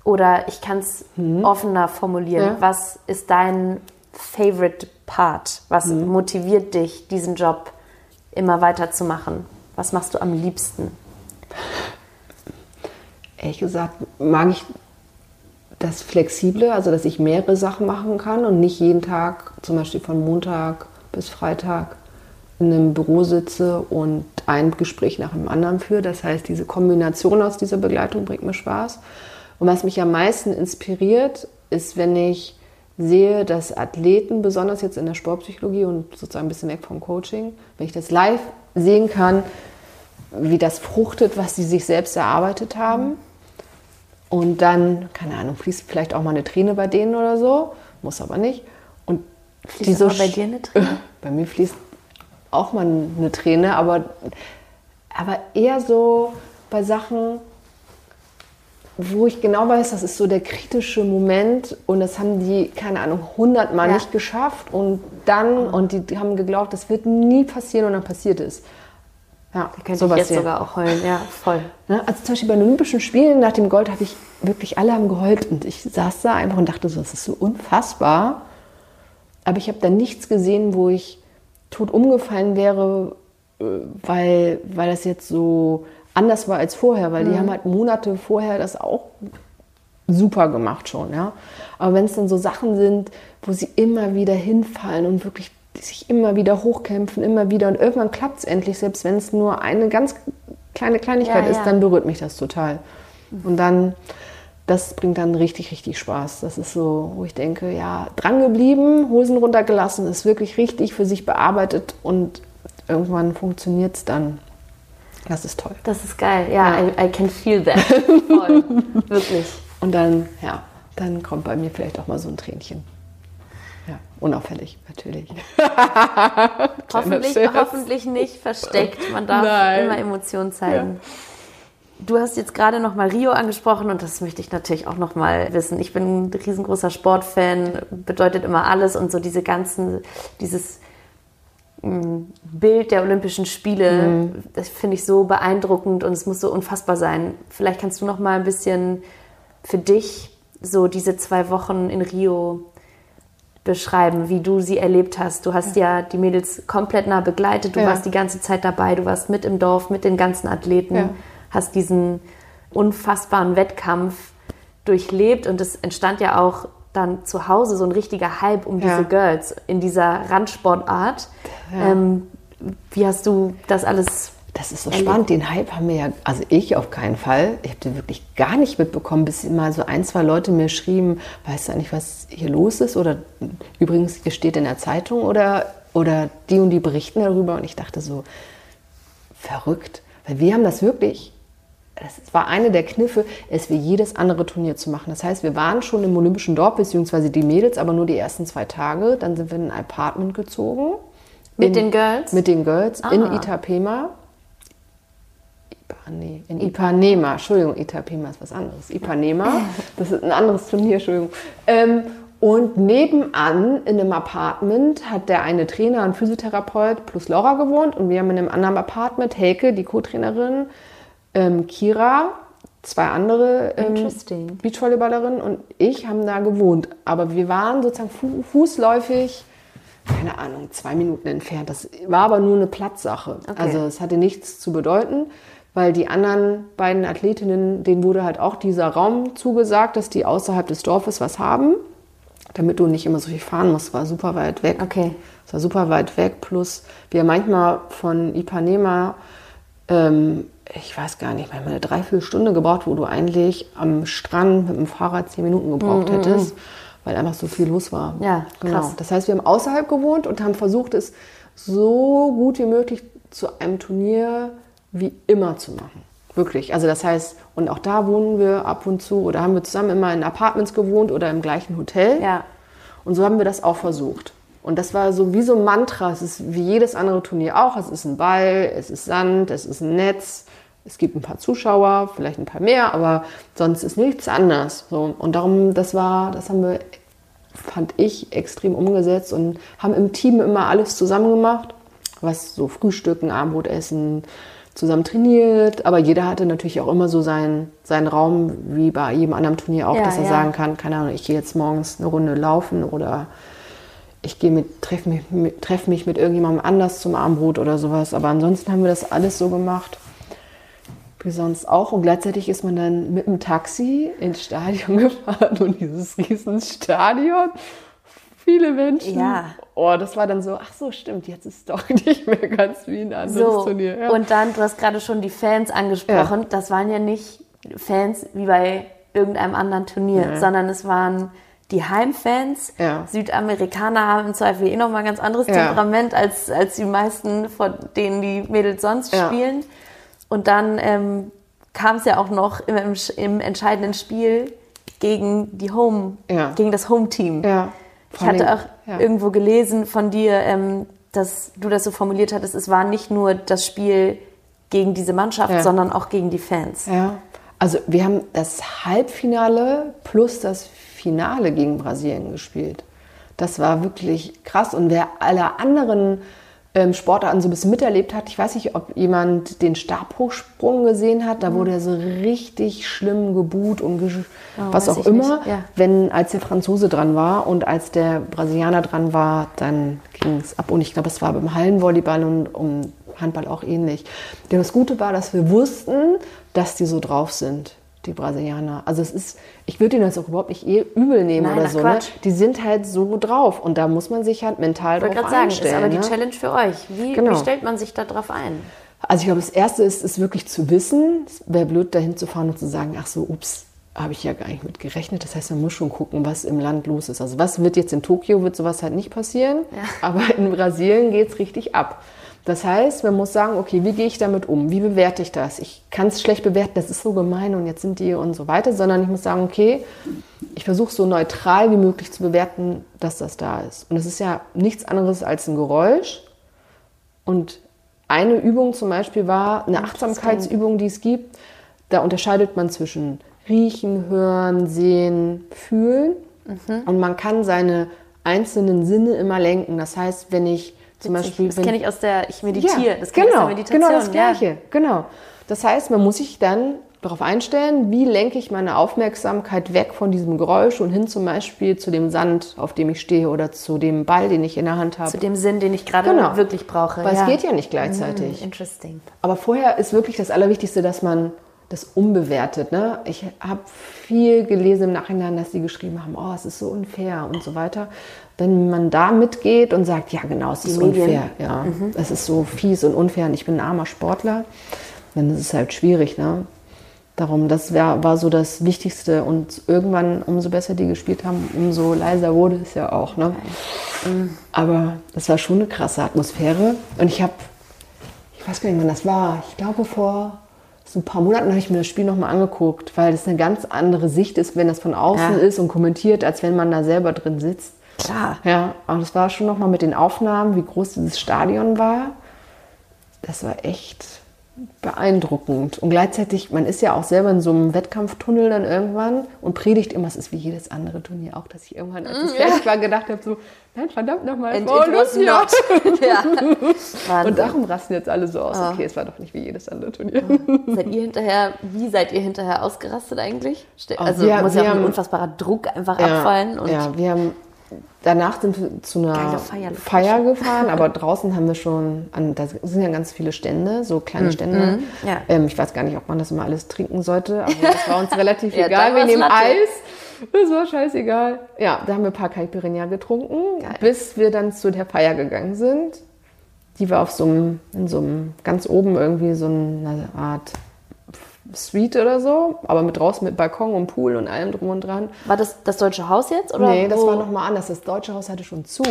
Oder ich kann es offener formulieren. Ja. Was ist dein Favorite Part? Was motiviert dich, diesen Job immer weiter zu machen? Was machst du am liebsten? Ehrlich gesagt mag ich das Flexible, also dass ich mehrere Sachen machen kann und nicht jeden Tag, zum Beispiel von Montag bis Freitag, in einem Büro sitze und ein Gespräch nach dem anderen führe. Das heißt, diese Kombination aus dieser Begleitung bringt mir Spaß. Und was mich am meisten inspiriert, ist, wenn ich sehe, dass Athleten, besonders jetzt in der Sportpsychologie und sozusagen ein bisschen weg vom Coaching, wenn ich das live sehen kann, wie das fruchtet, was sie sich selbst erarbeitet haben. Und dann, keine Ahnung, fließt vielleicht auch mal eine Träne bei denen oder so, muss aber nicht. Und Fließt die so bei dir eine Träne? Bei mir fließt auch mal eine Träne, aber, aber eher so bei Sachen, wo ich genau weiß, das ist so der kritische Moment und das haben die, keine Ahnung, hundertmal Ja. nicht geschafft und dann, und die, haben geglaubt, das wird nie passieren und dann passiert es. Ja, Könnte ich sowas jetzt sehr. sogar auch heulen. Ja, voll. Ne? Also zum Beispiel bei den Olympischen Spielen nach dem Gold habe ich wirklich, alle haben geheult und ich saß da einfach und dachte so, das ist so unfassbar. Aber ich habe da nichts gesehen, wo ich tot umgefallen wäre, äh, weil, weil das jetzt so anders war als vorher, weil die haben halt Monate vorher das auch super gemacht schon, ja. Aber wenn es dann so Sachen sind, wo sie immer wieder hinfallen und wirklich sich immer wieder hochkämpfen, immer wieder und irgendwann klappt es endlich, selbst wenn es nur eine ganz kleine Kleinigkeit Ja, ist, ja. dann berührt mich das total. Und dann, das bringt dann richtig, richtig Spaß. Das ist so, wo ich denke, ja, dran geblieben, Hosen runtergelassen, ist wirklich richtig für sich bearbeitet und irgendwann funktioniert es dann. Das ist toll. Das ist geil. Ja, I, I can feel that. Voll. Wirklich. Und dann, ja, dann kommt bei mir vielleicht auch mal so ein Tränchen. Ja, unauffällig, natürlich. Hoffentlich, hoffentlich nicht versteckt. Man darf Nein. immer Emotionen zeigen. Du hast jetzt gerade noch mal Rio angesprochen und das möchte ich natürlich auch noch mal wissen. Ich bin ein riesengroßer Sportfan, bedeutet immer alles und so diese ganzen, dieses mm, Bild der Olympischen Spiele, das finde ich so beeindruckend und es muss so unfassbar sein. Vielleicht kannst du noch mal ein bisschen für dich so diese zwei Wochen in Rio beschreiben, wie du sie erlebt hast. Du hast ja, die Mädels komplett nah begleitet, du Ja. warst die ganze Zeit dabei, du warst mit im Dorf, mit den ganzen Athleten, Ja. Hast diesen unfassbaren Wettkampf durchlebt und es entstand ja auch dann zu Hause so ein richtiger Hype um Ja. diese Girls in dieser Randsportart. Ja. Ähm, wie hast du das alles Das ist so spannend. Den Hype haben wir ja, also ich auf keinen Fall. Ich habe den wirklich gar nicht mitbekommen, bis mal so ein, zwei Leute mir schrieben, weißt du eigentlich, was hier los ist? Oder übrigens, ihr steht in der Zeitung oder, oder die und die berichten darüber. Und ich dachte so, verrückt. Weil wir haben das wirklich, das war eine der Kniffe, es wie jedes andere Turnier zu machen. Das heißt, wir waren schon im Olympischen Dorf, beziehungsweise die Mädels, aber nur die ersten zwei Tage. Dann sind wir in ein Apartment gezogen Mit in, den Girls? Mit den Girls in Ah. Itapema. Ipa, nee, in Ipanema. Entschuldigung, Itapema ist was anderes. Ipanema, das ist ein anderes Turnier, Entschuldigung. Ähm, und nebenan in einem Apartment hat der eine Trainer und Physiotherapeut plus Laura gewohnt und wir haben in einem anderen Apartment Helke, die Co-Trainerin, ähm, Kira, zwei andere ähm. Beachvolleyballerinnen und ich haben da gewohnt. Aber wir waren sozusagen fu fußläufig, keine Ahnung, zwei Minuten entfernt. Das war aber nur eine Platzsache. Also es hatte nichts zu bedeuten, weil die anderen beiden Athletinnen, denen wurde halt auch dieser Raum zugesagt, dass die außerhalb des Dorfes was haben, damit du nicht immer so viel fahren musst. War super weit weg. Okay. Es war super weit weg. Plus wir manchmal von Ipanema, ähm, ich weiß gar nicht, manchmal eine Dreiviertelstunde gebraucht, wo du eigentlich am Strand mit dem Fahrrad zehn Minuten gebraucht hättest, weil einfach so viel los war. Mm, Ja, genau. krass. Das heißt, wir haben außerhalb gewohnt und haben versucht, es so gut wie möglich zu einem Turnier wie immer zu machen. Wirklich. Also das heißt, und auch da wohnen wir ab und zu oder haben wir zusammen immer in Apartments gewohnt oder im gleichen Hotel. Ja. Und so haben wir das auch versucht. Und das war so wie so ein Mantra. Es ist wie jedes andere Turnier auch. Es ist ein Ball, es ist Sand, es ist ein Netz. Es gibt ein paar Zuschauer, vielleicht ein paar mehr, aber sonst ist nichts anders. So. Und darum, das war, das haben wir, fand ich, extrem umgesetzt und haben im Team immer alles zusammen gemacht. Was so Frühstücken, Abendbrot essen, zusammen trainiert. Aber jeder hatte natürlich auch immer so seinen, seinen Raum, wie bei jedem anderen Turnier auch, Ja, dass er ja. sagen kann, keine Ahnung, ich gehe jetzt morgens eine Runde laufen oder ich gehe mit, treffe mich, mit, treff mich mit irgendjemandem anders zum Abendbrot oder sowas. Aber ansonsten haben wir das alles so gemacht, wie sonst auch. Und gleichzeitig ist man dann mit dem Taxi ins Stadion gefahren und dieses Riesenstadion. Viele Menschen. Ja. Oh, das war dann so, ach so, stimmt, jetzt ist es doch nicht mehr ganz wie ein anderes So, Turnier. Ja. und dann, du hast gerade schon die Fans angesprochen. Das waren ja nicht Fans wie bei irgendeinem anderen Turnier, sondern es waren die Heimfans. Ja. Südamerikaner haben im Zweifel eh nochmal ein ganz anderes Ja. Temperament als, als die meisten, von denen die Mädels sonst Ja. spielen. Und dann ähm, kam es ja auch noch im, im, im entscheidenden Spiel gegen die Home, Ja. gegen das Home-Team. ja. Ich hatte auch ja. irgendwo gelesen von dir, ähm, dass du das so formuliert hattest, es war nicht nur das Spiel gegen diese Mannschaft, sondern auch gegen die Fans. Ja, also wir haben das Halbfinale plus das Finale gegen Brasilien gespielt. Das war wirklich krass. Und wer alle anderen ähm, Sportarten so ein bisschen miterlebt hat, ich weiß nicht, ob jemand den Stabhochsprung gesehen hat, da wurde er so richtig schlimm gebuht und gesch- was weiß auch immer. ja. Wenn als der Franzose dran war und als der Brasilianer dran war, dann ging es ab. Und ich glaube, es war beim Hallenvolleyball und um Handball auch ähnlich. Denn das Gute war, dass wir wussten, dass die so drauf sind, die Brasilianer. Also es ist, ich würde ihnen das auch überhaupt nicht eh übel nehmen Nein, oder so. Ne? Die sind halt so drauf und da muss man sich halt mental Ich wollte drauf gerade sagen, ist einstellen. aber die ne? Challenge für euch. Wie, Genau. wie stellt man sich da drauf ein? Also ich glaube, das Erste ist, ist wirklich zu wissen. Es wäre blöd, dahin zu fahren und zu sagen, ach so, ups, habe ich ja gar nicht mit gerechnet. Das heißt, man muss schon gucken, was im Land los ist. Also was wird jetzt in Tokio, wird sowas halt nicht passieren. Aber in Brasilien geht es richtig ab. Das heißt, man muss sagen, okay, wie gehe ich damit um? Wie bewerte ich das? Ich kann es schlecht bewerten, das ist so gemein und jetzt sind die und so weiter, sondern ich muss sagen, okay, ich versuche so neutral wie möglich zu bewerten, dass das da ist. Und es ist ja nichts anderes als ein Geräusch. Und eine Übung zum Beispiel war eine Achtsamkeitsübung, die es gibt. Da unterscheidet man zwischen Riechen, Hören, Sehen, Fühlen. Mhm. Und man kann seine einzelnen Sinne immer lenken. Das heißt, wenn ich zum Beispiel. das kenne ich aus der, ich meditiere, das kenne genau, ich aus der Meditation. genau das ja. Gleiche. Genau. Das heißt, man muss sich dann darauf einstellen, wie lenke ich meine Aufmerksamkeit weg von diesem Geräusch und hin zum Beispiel zu dem Sand, auf dem ich stehe oder zu dem Ball, den ich in der Hand habe. Zu dem Sinn, den ich gerade Genau. wirklich brauche. Weil ja. es geht ja nicht gleichzeitig. Hm, interesting. Aber vorher ist wirklich das Allerwichtigste, dass man das umbewertet. Ne? Ich habe viel gelesen im Nachhinein, dass sie geschrieben haben, oh, es ist so unfair und so weiter. Wenn man da mitgeht und sagt, ja genau, es ist Medien. unfair, ja, es ist so fies und unfair und ich bin ein armer Sportler, dann ist es halt schwierig. Ne? Darum, das wär, war so das Wichtigste und irgendwann, umso besser die gespielt haben, umso leiser wurde es ja auch. Ne? Aber das war schon eine krasse Atmosphäre und ich habe ich weiß gar nicht, wann das war. Ich glaube, vor so ein paar Monaten habe ich mir das Spiel nochmal angeguckt, weil das eine ganz andere Sicht ist, wenn das von außen Ja. ist und kommentiert, als wenn man da selber drin sitzt. Klar. Ja, und es war schon nochmal mit den Aufnahmen, wie groß dieses Stadion war. Das war echt beeindruckend. Und gleichzeitig, man ist ja auch selber in so einem Wettkampftunnel dann irgendwann und predigt immer, es ist wie jedes andere Turnier auch, dass ich irgendwann, als ich fertig war, gedacht habe, so, nein, verdammt nochmal, And Lucia. not. ja. Und darum rasten jetzt alle so aus, Ah. okay, es war doch nicht wie jedes andere Turnier. Seid ihr hinterher, wie seid ihr hinterher ausgerastet eigentlich? Oh, Also wir- muss ja auch ein unfassbarer Druck einfach abfallen. Und ja, wir haben danach sind wir zu einer Feier. Gefahren, aber draußen haben wir schon, an, da sind ja ganz viele Stände, so kleine Stände. Mhm. ja. Ähm, ich weiß gar nicht, ob man das immer alles trinken sollte, aber das war uns relativ Ja, egal. Wir nehmen Latte. Eis. Das war scheißegal. Ja, da haben wir ein paar Caipirinha getrunken, Geil. bis wir dann zu der Feier gegangen sind. Die war auf so einem, in so einem, ganz oben irgendwie so eine Art Suite oder so, aber mit draußen mit Balkon und Pool und allem drum und dran. war das das Deutsche Haus jetzt? Oder Nee, das wo? war nochmal anders. Das Deutsche Haus hatte schon zu.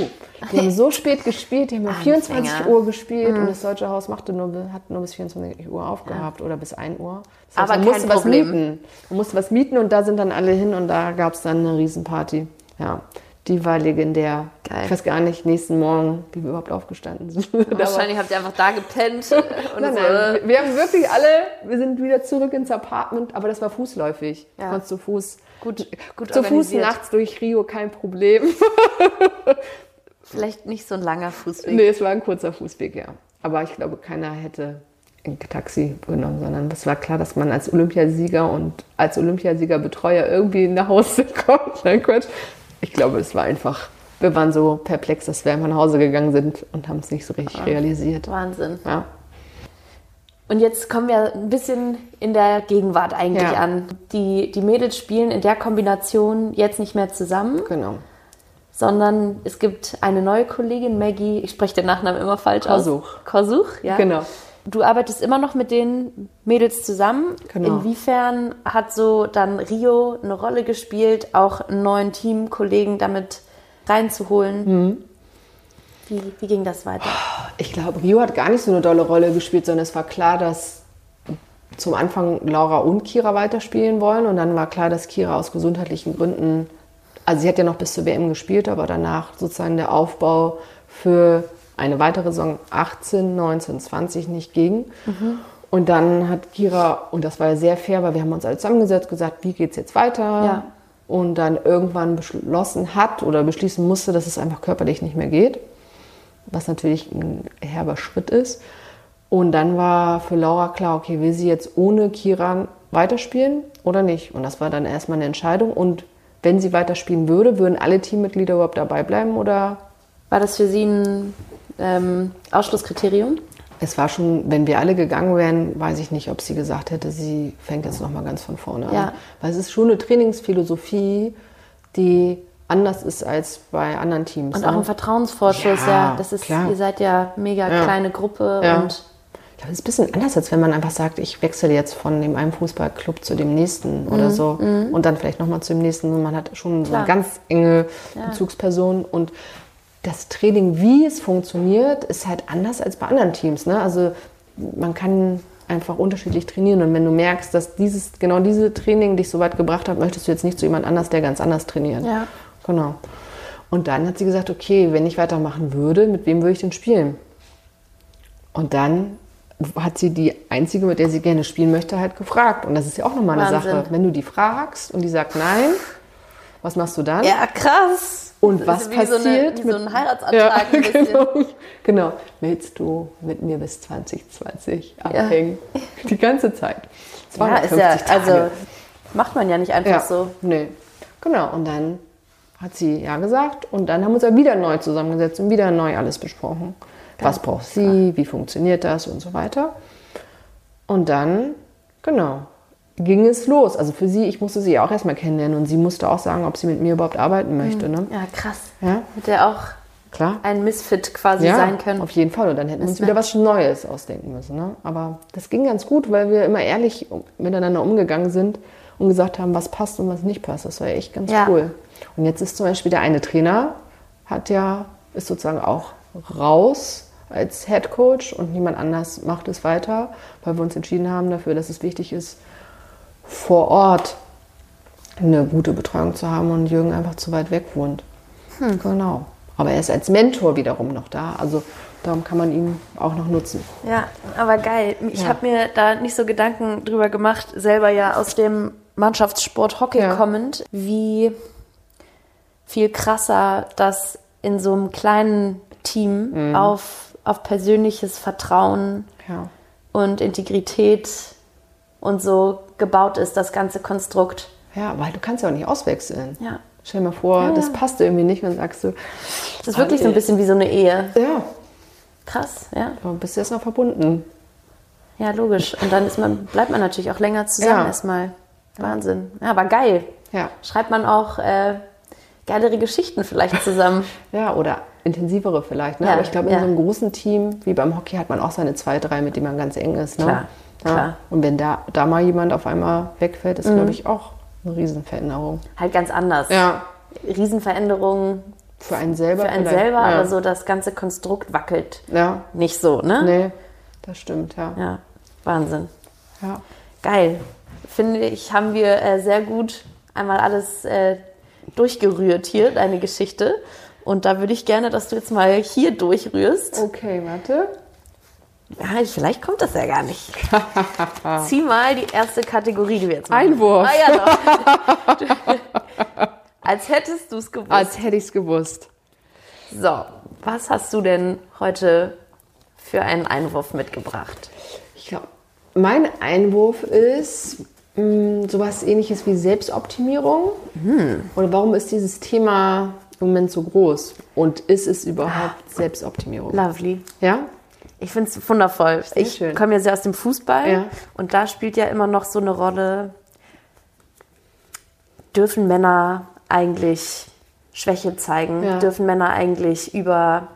Die haben so spät gespielt, die haben um 24 Anfänger. Uhr gespielt Mhm. und das Deutsche Haus machte nur, hat nur bis 24 Uhr aufgehabt oder bis 1 Uhr. Das Aber man musste was mieten. Man musste was mieten und da sind dann alle hin und da gab es dann eine Riesenparty. Ja, die war legendär. Geil. Ich weiß gar nicht, nächsten Morgen, wie wir überhaupt aufgestanden sind. Wahrscheinlich habt ihr einfach da gepennt. Nein, so. nein. Wir haben wirklich alle, wir sind wieder zurück ins Apartment, aber das war fußläufig. Ja. Konntest zu Fuß, Gut, gut zu Fuß nachts durch Rio, kein Problem. Vielleicht nicht so ein langer Fußweg. Nee, es war ein kurzer Fußweg, ja. Aber ich glaube, keiner hätte ein Taxi genommen, sondern es war klar, dass man als Olympiasieger und als Olympiasiegerbetreuer irgendwie nach Hause kommt. Nein, Quatsch. Ich glaube, es war einfach, wir waren so perplex, dass wir einfach nach Hause gegangen sind und haben es nicht so richtig realisiert. Wahnsinn. Ja. Und jetzt kommen wir ein bisschen in der Gegenwart eigentlich Ja. an. Die, die Mädels spielen in der Kombination jetzt nicht mehr zusammen, Genau. sondern es gibt eine neue Kollegin, Maggie, ich spreche den Nachnamen immer falsch Korsuch. aus. Korsuch, ja. Genau. Du arbeitest immer noch mit den Mädels zusammen. Genau. Inwiefern hat so dann Rio eine Rolle gespielt, auch einen neuen Teamkollegen damit reinzuholen? Mhm. Wie, wie ging das weiter? Ich glaube, Rio hat gar nicht so eine dolle Rolle gespielt, sondern es war klar, dass zum Anfang Laura und Kira weiterspielen wollen und dann war klar, dass Kira aus gesundheitlichen Gründen, also sie hat ja noch bis zur WM gespielt, aber danach sozusagen der Aufbau für eine weitere Saison 18, 19, 20 nicht ging. Und dann hat Kira, und das war ja sehr fair, weil wir haben uns alle zusammengesetzt, gesagt, wie geht's jetzt weiter? Ja. Und dann irgendwann beschlossen hat oder beschließen musste, dass es einfach körperlich nicht mehr geht was natürlich ein herber Schritt ist. Und dann war für Laura klar, okay, will sie jetzt ohne Kiran weiterspielen oder nicht? Und das war dann erstmal eine Entscheidung. Und wenn sie weiterspielen würde, würden alle Teammitglieder überhaupt dabei bleiben oder War das für Sie ein ähm, Ausschlusskriterium? es war schon, wenn wir alle gegangen wären, weiß ich nicht, ob sie gesagt hätte, sie fängt jetzt nochmal ganz von vorne an. Ja. Weil es ist schon eine Trainingsphilosophie, die anders ist als bei anderen Teams. Und ne? auch ein Vertrauensvorschuss, ja. Ja, Das ist, klar. ihr seid ja mega Ja. kleine Gruppe Ja. und Ich glaube, es ist ein bisschen anders, als wenn man einfach sagt, ich wechsle jetzt von dem einen Fußballclub zu dem nächsten Mhm, oder so und dann vielleicht nochmal zu dem nächsten. Und man hat schon so Klar. eine ganz enge Bezugsperson und das Training, wie es funktioniert, ist halt anders als bei anderen Teams. Ne? Also man kann einfach unterschiedlich trainieren und wenn du merkst, dass dieses genau diese Training dich so weit gebracht hat, möchtest du jetzt nicht zu jemand anders, der ganz anders trainiert. Ja. Genau. Und dann hat sie gesagt, okay, wenn ich weitermachen würde, mit wem würde ich denn spielen? Und dann hat sie die einzige, mit der sie gerne spielen möchte, halt gefragt. Und das ist ja auch nochmal eine Wahnsinn. Sache. Wenn du die fragst und die sagt nein, was machst du dann? Ja, krass. Und Das was ist wie So eine, passiert wie mit- so ein Heiratsantrag ein bisschen. genau. genau. Willst du mit mir bis 2020 abhängen? Die ganze Zeit. Ja, ist ja, 250 Tage. also macht man ja nicht einfach Ja, so. nee. Genau, und dann hat sie ja gesagt und dann haben wir uns ja wieder neu zusammengesetzt und wieder neu alles besprochen. Was braucht sie, wie funktioniert das und so weiter. Und dann, genau, ging es los. Also für sie, ich musste sie ja auch erstmal kennenlernen und sie musste auch sagen, ob sie mit mir überhaupt arbeiten möchte. Ne? Ja, krass. Ja, Hätte ja auch klar. ein Misfit quasi Ja, sein können. auf jeden Fall. Und dann hätten wir uns wieder was Neues ausdenken müssen. Ne? Aber das ging ganz gut, weil wir immer ehrlich miteinander umgegangen sind und gesagt haben, was passt und was nicht passt. Das war echt ganz Ja. cool. Und jetzt ist zum Beispiel der eine Trainer, hat ja, ist sozusagen auch raus als Head Coach und niemand anders macht es weiter, weil wir uns entschieden haben dafür, dass es wichtig ist, vor Ort eine gute Betreuung zu haben und Jürgen einfach zu weit weg wohnt. Genau. Aber er ist als Mentor wiederum noch da. Also darum kann man ihn auch noch nutzen. Ja, aber geil. Ich Ja. habe mir da nicht so Gedanken drüber gemacht, selber ja aus dem Mannschaftssport Hockey Ja. kommend, wie viel krasser das in so einem kleinen Team Mhm. auf, auf persönliches Vertrauen Ja. und Integrität und so gebaut ist, das ganze Konstrukt. Ja, weil du kannst ja auch nicht auswechseln. Ja. Stell dir mal vor, Ja, ja. das passt irgendwie nicht und dann sagst du, Das ist wirklich so ein bisschen wie so eine Ehe. ja, Krass, ja. du bist jetzt noch verbunden. Ja, logisch. Und dann ist man, bleibt man natürlich auch länger zusammen Ja. erstmal. Wahnsinn. Ja, aber geil. Ja. Schreibt man auch äh, geilere Geschichten vielleicht zusammen. Ja, oder intensivere vielleicht. Ne? Ja, Aber ich glaube, in so einem großen Team wie beim Hockey hat man auch seine zwei, drei, mit denen man ganz eng ist. Ne? Klar. Klar. Mhm. Und wenn da, da mal jemand auf einmal wegfällt, ist, glaube ich, auch eine Riesenveränderung. halt ganz anders. Ja. Riesenveränderungen Für einen selber. für einen vielleicht. selber, ja. aber so das ganze Konstrukt wackelt Ja, nicht so, ne? nee, das stimmt, ja. Ja, Wahnsinn. ja. Geil. Finde ich, haben wir äh, sehr gut einmal alles äh, durchgerührt hier, deine Geschichte. Und da würde ich gerne, dass du jetzt mal hier durchrührst. Okay, warte. Ja, vielleicht kommt das ja gar nicht. Zieh mal die erste Kategorie, die wir jetzt machen. Einwurf. Ah ja, doch. Als hättest du es gewusst. Als hätte ich es gewusst. So, was hast du denn heute für einen Einwurf mitgebracht? Ich glaube, mein Einwurf ist mh, sowas ähnliches wie Selbstoptimierung. Oder warum ist dieses Thema im Moment so groß? Und ist es überhaupt Selbstoptimierung? Lovely. Ja? Ich finde es wundervoll. Sehr ich komme ja sehr aus dem Fußball Ja. und da spielt ja immer noch so eine Rolle, dürfen Männer eigentlich Schwäche zeigen? Ja. Dürfen Männer eigentlich über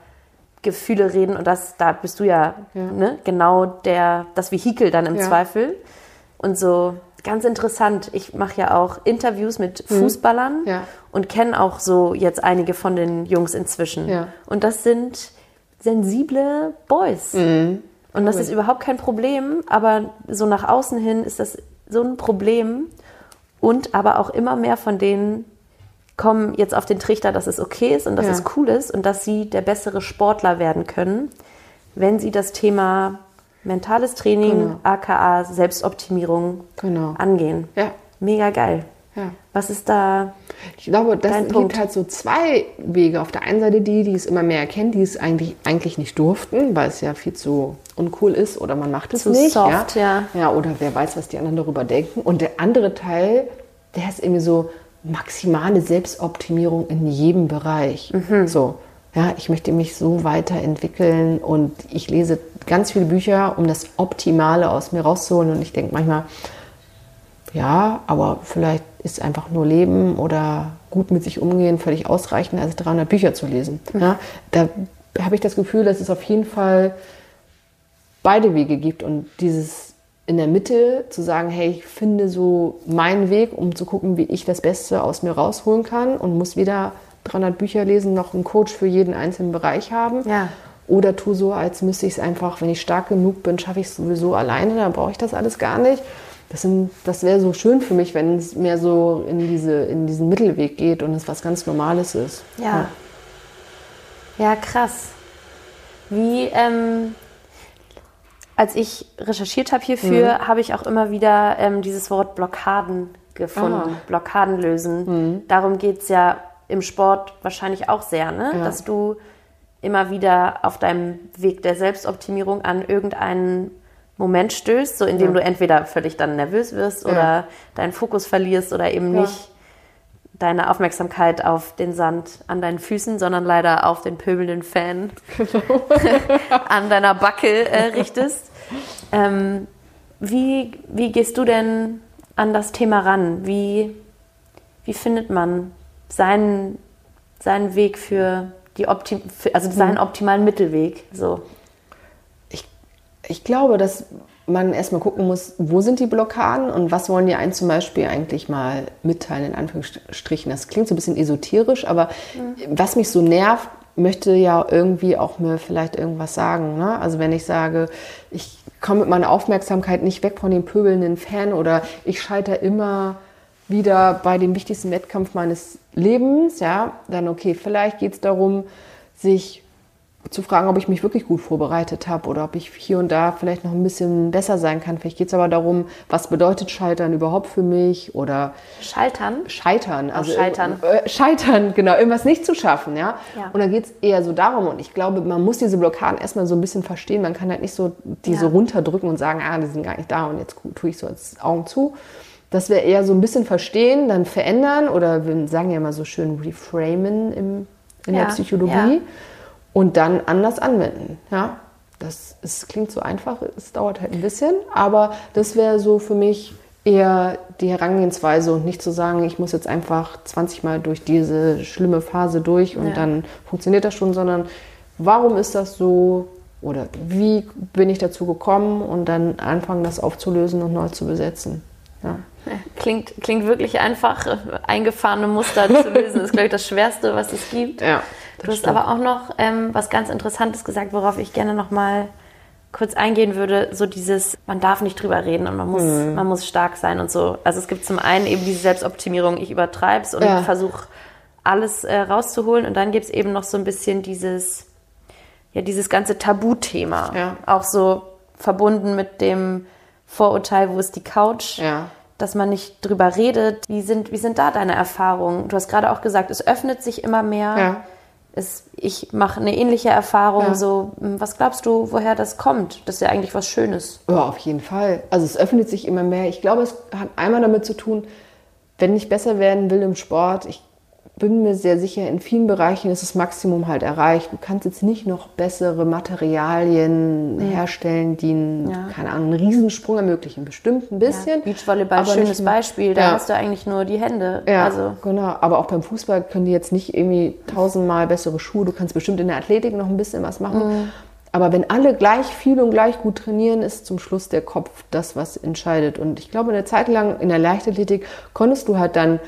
Gefühle reden? Und das, da bist du ja, Ja. Ne, genau der, das Vehikel dann im. Zweifel. Und so ganz interessant, ich mache ja auch Interviews mit Fußballern Mhm. Und kenne auch so jetzt einige von den Jungs inzwischen. Und das sind sensible Boys. Mhm. Und das ist überhaupt kein Problem, aber so nach außen hin ist das so ein Problem. Und aber auch immer mehr von denen kommen jetzt auf den Trichter, dass es okay ist und dass Ja. es cool ist und dass sie der bessere Sportler werden können, wenn sie das Thema mentales Training, Genau. aka Selbstoptimierung Genau. angehen. Ja. Mega geil. Ja. Was ist da? Ich glaube, das Dein gibt Punkt. halt so zwei Wege. Auf der einen Seite die, die es immer mehr erkennen, die es eigentlich, eigentlich nicht durften, weil es ja viel zu uncool ist oder man macht es Zu nicht. soft, ja. ja. oder wer weiß, was die anderen darüber denken. Und der andere Teil, der ist irgendwie so maximale Selbstoptimierung in jedem Bereich. Mhm. So, ja, ich möchte mich so weiterentwickeln und ich lese ganz viele Bücher, um das Optimale aus mir rauszuholen. Und ich denke manchmal, ja, aber vielleicht ist einfach nur Leben oder gut mit sich umgehen völlig ausreichend, als 300 Bücher zu lesen. Ja, da habe ich das Gefühl, dass es auf jeden Fall beide Wege gibt und dieses in der Mitte zu sagen, hey, ich finde so meinen Weg, um zu gucken, wie ich das Beste aus mir rausholen kann und muss wieder 300 Bücher lesen, noch einen Coach für jeden einzelnen Bereich haben. Ja. Oder tu so, als müsste ich es einfach, wenn ich stark genug bin, schaffe ich es sowieso alleine, dann brauche ich das alles gar nicht. Das, sind- das wäre so schön für mich, wenn es mehr so in, diese, in diesen Mittelweg geht und es was ganz Normales ist. Ja. Ja, krass. Wie, ähm, als ich recherchiert habe hierfür, habe ich auch immer wieder ähm, dieses Wort Blockaden gefunden. Ah. Blockaden lösen. Darum geht es ja im Sport wahrscheinlich auch sehr, ne? Ja. dass du immer wieder auf deinem Weg der Selbstoptimierung an irgendeinen Moment stößt, so indem Ja. du entweder völlig dann nervös wirst Ja. oder deinen Fokus verlierst oder eben Ja. nicht deine Aufmerksamkeit auf den Sand an deinen Füßen, sondern leider auf den pöbelnden Fan an deiner Backe äh, richtest. Ähm, wie, wie gehst du denn an das Thema ran? Wie, wie findet man seinen, seinen Weg für die Optim für, also seinen optimalen Mittelweg? So. Ich, glaube, dass man erstmal gucken muss, wo sind die Blockaden und was wollen die einen zum Beispiel eigentlich mal mitteilen, in Anführungsstrichen. Das klingt so ein bisschen esoterisch, aber was mich so nervt, möchte ja irgendwie auch mir vielleicht irgendwas sagen. Ne? Also wenn ich sage, ich komme mit meiner Aufmerksamkeit nicht weg von dem pöbelnden Fan oder ich scheitere immer wieder bei dem wichtigsten Wettkampf meines Lebens, ja, dann okay, vielleicht geht es darum, sich zu fragen, ob ich mich wirklich gut vorbereitet habe oder ob ich hier und da vielleicht noch ein bisschen besser sein kann. Vielleicht geht es aber darum, was bedeutet Scheitern überhaupt für mich oder Scheitern? Scheitern. Also Scheitern. Äh, scheitern, genau, irgendwas nicht zu schaffen, ja. Ja. Und dann geht es eher so darum und ich glaube, man muss diese Blockaden erstmal so ein bisschen verstehen. Man kann halt nicht so diese Ja. runterdrücken und sagen, ah, die sind gar nicht da und jetzt tue ich so als Augen zu. Dass wir eher so ein bisschen verstehen, dann verändern oder wir sagen ja immer so schön reframen im, in Ja, der Psychologie ja. Und dann anders anwenden. Ja, das ist, klingt so einfach, es dauert halt ein bisschen, aber das wäre so für mich eher die Herangehensweise und nicht zu sagen, ich muss jetzt einfach 20 Mal durch diese schlimme Phase durch und Ja. dann funktioniert das schon, sondern warum ist das so oder wie bin ich dazu gekommen und dann anfangen, das aufzulösen und neu zu besetzen. Ja. Klingt, klingt wirklich einfach, eingefahrene Muster zu lösen. Ist, glaube ich, das Schwerste, was es gibt. Ja, Du hast aber auch noch ähm, was ganz Interessantes gesagt, worauf ich gerne noch mal kurz eingehen würde. So dieses, man darf nicht drüber reden und man muss, Mhm. man muss stark sein und so. Also es gibt zum einen eben diese Selbstoptimierung, ich übertreib's und Ja. versuche alles äh, rauszuholen. Und dann gibt es eben noch so ein bisschen dieses, ja, dieses ganze Tabuthema. Ja. Auch so verbunden mit dem Vorurteil, wo ist die Couch? Ja. dass man nicht drüber redet. Wie sind, wie sind da deine Erfahrungen? Du hast gerade auch gesagt, es öffnet sich immer mehr. Ja. Es, ich mache eine ähnliche Erfahrung. Ja. So, hm, was glaubst du, woher das kommt? Das ist ja eigentlich was Schönes. Ja, auf jeden Fall. Also es öffnet sich immer mehr. Ich glaube, es hat einmal damit zu tun, wenn ich besser werden will im Sport, ich bin mir sehr sicher, in vielen Bereichen ist das Maximum halt erreicht. Du kannst jetzt nicht noch bessere Materialien herstellen, die einen, Ja. keine Ahnung, einen Riesensprung ermöglichen. Bestimmt ein bisschen. Beachvolleyball, aber schönes Beispiel. Da Ja. hast du eigentlich nur die Hände. Ja, Also, genau. Aber auch beim Fußball können die jetzt nicht irgendwie tausendmal bessere Schuhe. Du kannst bestimmt in der Athletik noch ein bisschen was machen. Mhm. Aber wenn alle gleich viel und gleich gut trainieren, ist zum Schluss der Kopf das, was entscheidet. Und ich glaube, eine Zeit lang in der Leichtathletik konntest du halt dann,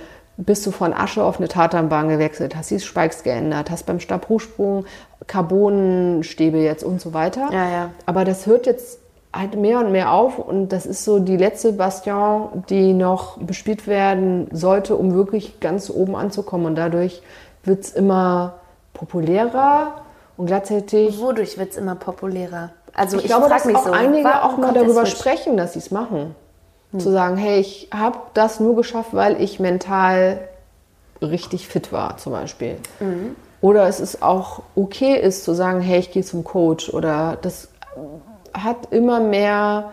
bist du von Asche auf eine Tatanbahn gewechselt, hast die Spikes geändert, hast beim Stabhochsprung Carbonstäbe jetzt und so weiter. Ja, ja. Aber das hört jetzt halt mehr und mehr auf und das ist so die letzte Bastion, die noch bespielt werden sollte, um wirklich ganz oben anzukommen. Und dadurch wird es immer populärer und gleichzeitig. wodurch wird es immer populärer? Also ich, Ich, glaube, dass mich auch so, einige warum auch mal darüber sprechen, dass sie es machen. Zu sagen, hey, ich habe das nur geschafft, weil ich mental richtig fit war, zum Beispiel. Oder es ist auch okay ist zu sagen, hey, ich gehe zum Coach. Oder das hat immer mehr,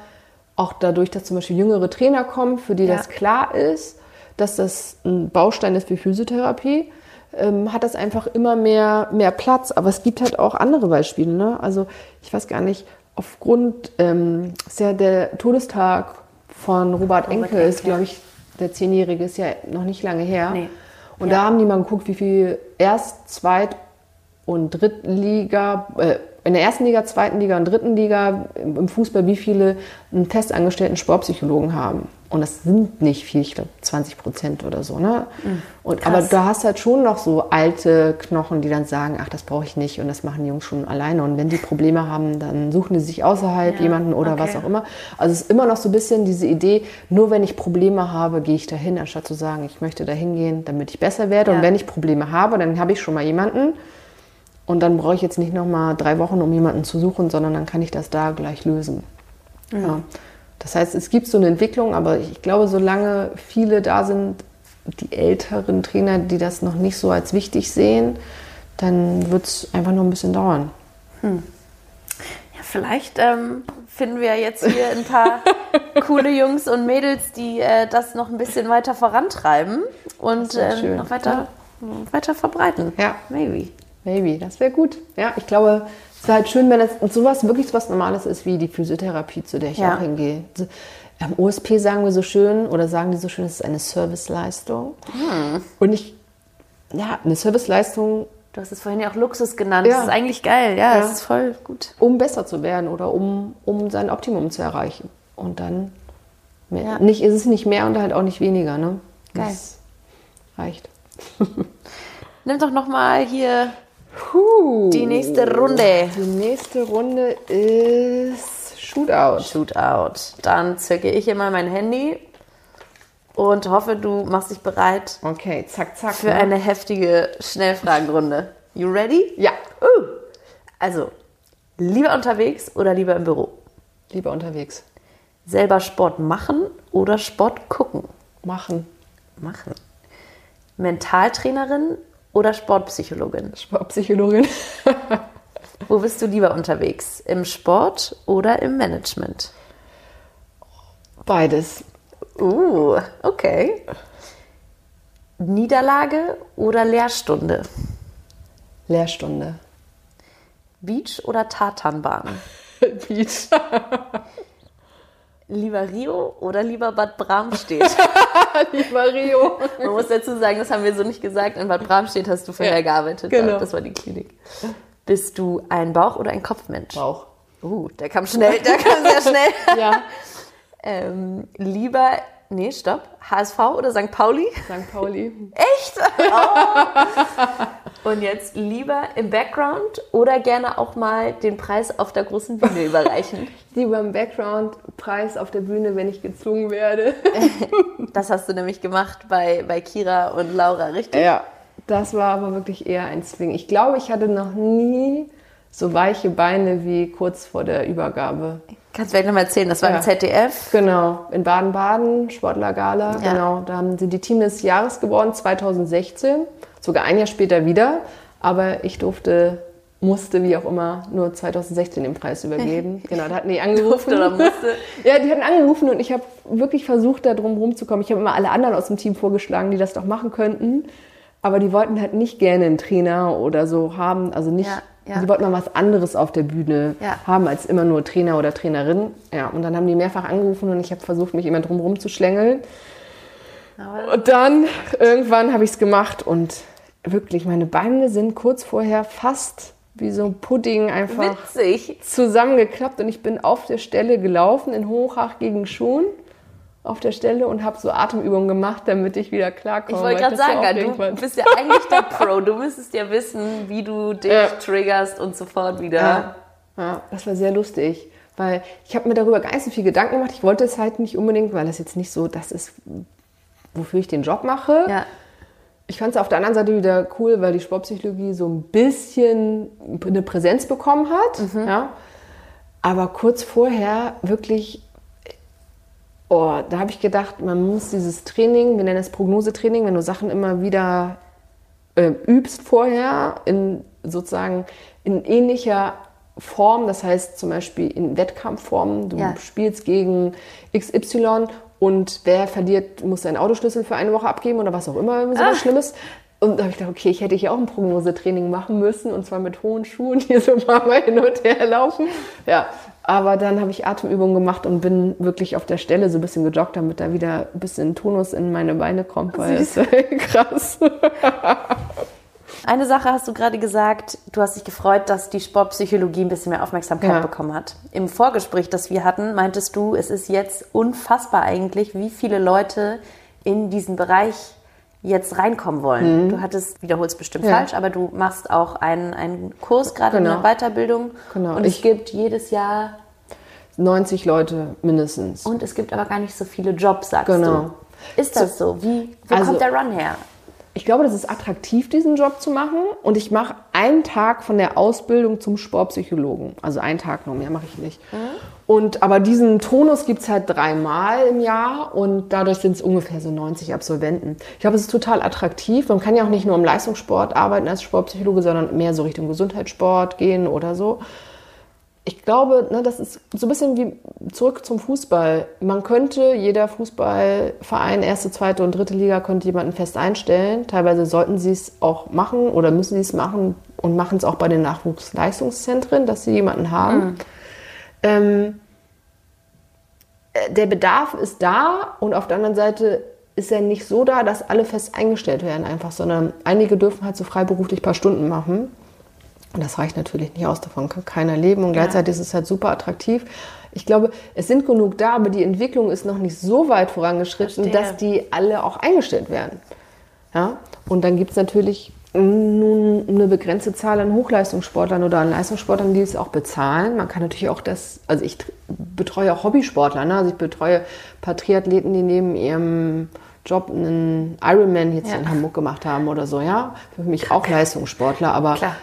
auch dadurch, dass zum Beispiel jüngere Trainer kommen, für die Ja. das klar ist, dass das ein Baustein ist für Physiotherapie, ähm, hat das einfach immer mehr, mehr Platz. Aber es gibt halt auch andere Beispiele. Ne? Also ich weiß gar nicht, aufgrund, ähm, ist ja der Todestag von Robert, Enke, ist, Enke. glaube ich, der Zehnjährige, ist ja noch nicht lange her. Nee. Und Ja. da haben die mal geguckt, wie viel Erst-, Zweit- und Drittliga, äh, in der ersten Liga, zweiten Liga und dritten Liga im im Fußball, wie viele einen festangestellten Sportpsychologen haben. Und das sind nicht viel, ich glaube 20 Prozent oder so. Ne? Und, aber da hast halt schon noch so alte Knochen, die dann sagen, ach, das brauche ich nicht und das machen die Jungs schon alleine. Und wenn die Probleme haben, dann suchen die sich außerhalb Ja, jemanden oder was okay. auch immer. Also es ist immer noch so ein bisschen diese Idee, nur wenn ich Probleme habe, gehe ich dahin, anstatt zu sagen, ich möchte dahin gehen, damit ich besser werde. Ja. Und wenn ich Probleme habe, dann habe ich schon mal jemanden. Und dann brauche ich jetzt nicht noch mal drei Wochen, um jemanden zu suchen, sondern dann kann ich das da gleich lösen. Ja. Das heißt, es gibt so eine Entwicklung, aber ich glaube, solange viele da sind, die älteren Trainer, die das noch nicht so als wichtig sehen, dann wird es einfach noch ein bisschen dauern. Ja, vielleicht ähm, finden wir jetzt hier ein paar coole Jungs und Mädels, die äh, das noch ein bisschen weiter vorantreiben und ähm, noch weiter, weiter verbreiten. Ja. Maybe. Maybe, das wäre gut. Ja, ich glaube, es wäre halt schön, wenn es und sowas wirklich so was Normales ist wie die Physiotherapie, zu der ich Ja. auch hingehe. Am OSP sagen wir so schön oder sagen die so schön, es ist eine Serviceleistung. Und ich, ja, eine Serviceleistung, Du hast es vorhin ja auch Luxus genannt. Ja. Das ist eigentlich geil. Ja, Ja. das ist voll gut. um besser zu werden oder um, um sein Optimum zu erreichen. Und dann mehr, Ja. nicht, ist es nicht mehr und halt auch nicht weniger. Ne? Geil. Das reicht. Nimm doch noch mal hier Puh. die nächste Runde. Die nächste Runde ist Shootout. Shootout. Dann zücke ich immer mein Handy und hoffe, du machst dich bereit Okay, zack, zack. für ne? eine heftige Schnellfragenrunde. You ready? Ja, Uh. Also, lieber unterwegs oder lieber im Büro? lieber unterwegs. Selber Sport machen oder Sport gucken? Machen. Machen. Mentaltrainerin oder Sportpsychologin? Sportpsychologin. Wo bist du lieber unterwegs? Im Sport oder im Management? Beides. Uh, okay. Niederlage oder Lehrstunde? Lehrstunde. Beach oder Tatanbahn? Beach. Lieber Rio oder lieber Bad Bramstedt? Lieber Rio. Man muss dazu sagen, das haben wir so nicht gesagt. In Bad Bramstedt hast du vorher Ja, gearbeitet. genau. Das war die Klinik. Bist du ein Bauch- oder ein Kopfmensch? Bauch. Uh, der kam schnell, der kam sehr schnell. Ja. Ähm, lieber, nee, stopp. HSV oder St. Pauli? St. Pauli. Echt? Oh. Und jetzt lieber im Background oder gerne auch mal den Preis auf der großen Bühne überreichen. Lieber im Background-Preis auf der Bühne, wenn ich gezwungen werde. Das hast du nämlich gemacht bei, bei Kira und Laura, richtig? Ja. Das war aber wirklich eher ein Zwingen. Ich glaube, ich hatte noch nie so weiche Beine wie kurz vor der Übergabe. Kannst du vielleicht nochmal erzählen, das war Ja. im ZDF. Genau, in Baden-Baden, Sportlergala, Ja. genau. Da haben sie die Team des Jahres geworden, 2016, sogar ein Jahr später wieder. Aber ich durfte, musste, wie auch immer, nur 2016 den Preis übergeben. Genau, da hatten die angerufen. Oder musste? Ja, die hatten angerufen und ich habe wirklich versucht, da drum rumzukommen. Ich habe immer alle anderen aus dem Team vorgeschlagen, die das doch machen könnten. Aber die wollten halt nicht gerne einen Trainer oder so haben. Also nicht, Ja, ja. die wollten mal was anderes auf der Bühne Ja. haben als immer nur Trainer oder Trainerin. Ja, und dann haben die mehrfach angerufen und ich habe versucht, mich immer drum rumzuschlängeln. Aber Und dann irgendwann habe ich es gemacht und wirklich, meine Beine sind kurz vorher fast wie so ein Pudding einfach witzig. zusammengeklappt und ich bin auf der Stelle gelaufen in hochhackigen Schuhen auf der Stelle und habe so Atemübungen gemacht, damit ich wieder klarkomme. Ich wollte gerade ja sagen, du bist ja eigentlich der Pro. Du müsstest ja wissen, wie du dich Ja. triggerst und sofort wieder. Ja, ja, das war sehr lustig, weil ich habe mir darüber gar nicht so viel Gedanken gemacht. Ich wollte es halt nicht unbedingt, weil das jetzt nicht so das ist, wofür ich den Job mache. Ja. Ich fand es auf der anderen Seite wieder cool, weil die Sportpsychologie so ein bisschen eine Präsenz bekommen hat. Mhm. Ja. Aber kurz vorher wirklich, oh, da habe ich gedacht, man muss dieses Training, wir nennen es Prognosetraining, wenn du Sachen immer wieder äh, übst vorher, in sozusagen in ähnlicher Form, das heißt zum Beispiel in Wettkampfform, du Ja. spielst gegen XY und wer verliert, muss seinen Autoschlüssel für eine Woche abgeben oder was auch immer, so was Schlimmes. Und da habe ich gedacht, okay, ich hätte hier auch ein Prognosetraining machen müssen und zwar mit hohen Schuhen, die so ein paar Mal hin und her laufen. Ja, aber dann habe ich Atemübungen gemacht und bin wirklich auf der Stelle so ein bisschen gejoggt, damit da wieder ein bisschen Tonus in meine Beine kommt, weil es krass. Eine Sache hast du gerade gesagt, du hast dich gefreut, dass die Sportpsychologie ein bisschen mehr Aufmerksamkeit Ja. bekommen hat. Im Vorgespräch, das wir hatten, meintest du, es ist jetzt unfassbar eigentlich, wie viele Leute in diesen Bereich jetzt reinkommen wollen. Du hattest, wiederholst bestimmt Mhm. Ja. falsch, aber du machst auch einen, einen Kurs, gerade Genau. eine Weiterbildung. Genau. Und es Ich- gibt jedes Jahr, 90 Leute mindestens. und es gibt aber gar nicht so viele Jobs, sagst Genau. du. Ist das so? Wie, wo Also- kommt der Run her? Ich glaube, das ist attraktiv, diesen Job zu machen. Und ich mache einen Tag von der Ausbildung zum Sportpsychologen. Also einen Tag noch, mehr mache ich nicht. Und, aber diesen Tonus gibt es halt dreimal im Jahr und dadurch sind es ungefähr so 90 Absolventen. Ich glaube, es ist total attraktiv. Man kann ja auch nicht nur im Leistungssport arbeiten als Sportpsychologe, sondern mehr so Richtung Gesundheitssport gehen oder so. Ich glaube, ne, das ist so ein bisschen wie zurück zum Fußball. Man könnte, jeder Fußballverein, erste, zweite und dritte Liga, könnte jemanden fest einstellen. Teilweise sollten sie es auch machen oder müssen sie es machen und machen es auch bei den Nachwuchsleistungszentren, dass sie jemanden haben. Ähm, äh, der Bedarf ist da und auf der anderen Seite ist er nicht so da, dass alle fest eingestellt werden einfach, sondern einige dürfen halt so freiberuflich ein paar Stunden machen. Und das reicht natürlich nicht aus, davon kann keiner leben und gleichzeitig ist es halt super attraktiv. Ich glaube, es sind genug da, aber die Entwicklung ist noch nicht so weit vorangeschritten, Verstehe. dass die alle auch eingestellt werden. Ja? Und dann gibt es natürlich nun eine begrenzte Zahl an Hochleistungssportlern oder an Leistungssportlern, die es auch bezahlen. Man kann natürlich auch das, also ich tr- betreue auch Hobbysportler, ne? also ich betreue ein paar Triathleten, die neben ihrem Job einen Ironman jetzt ja. in Hamburg gemacht haben oder so, ja. Für mich auch Leistungssportler, aber Klar.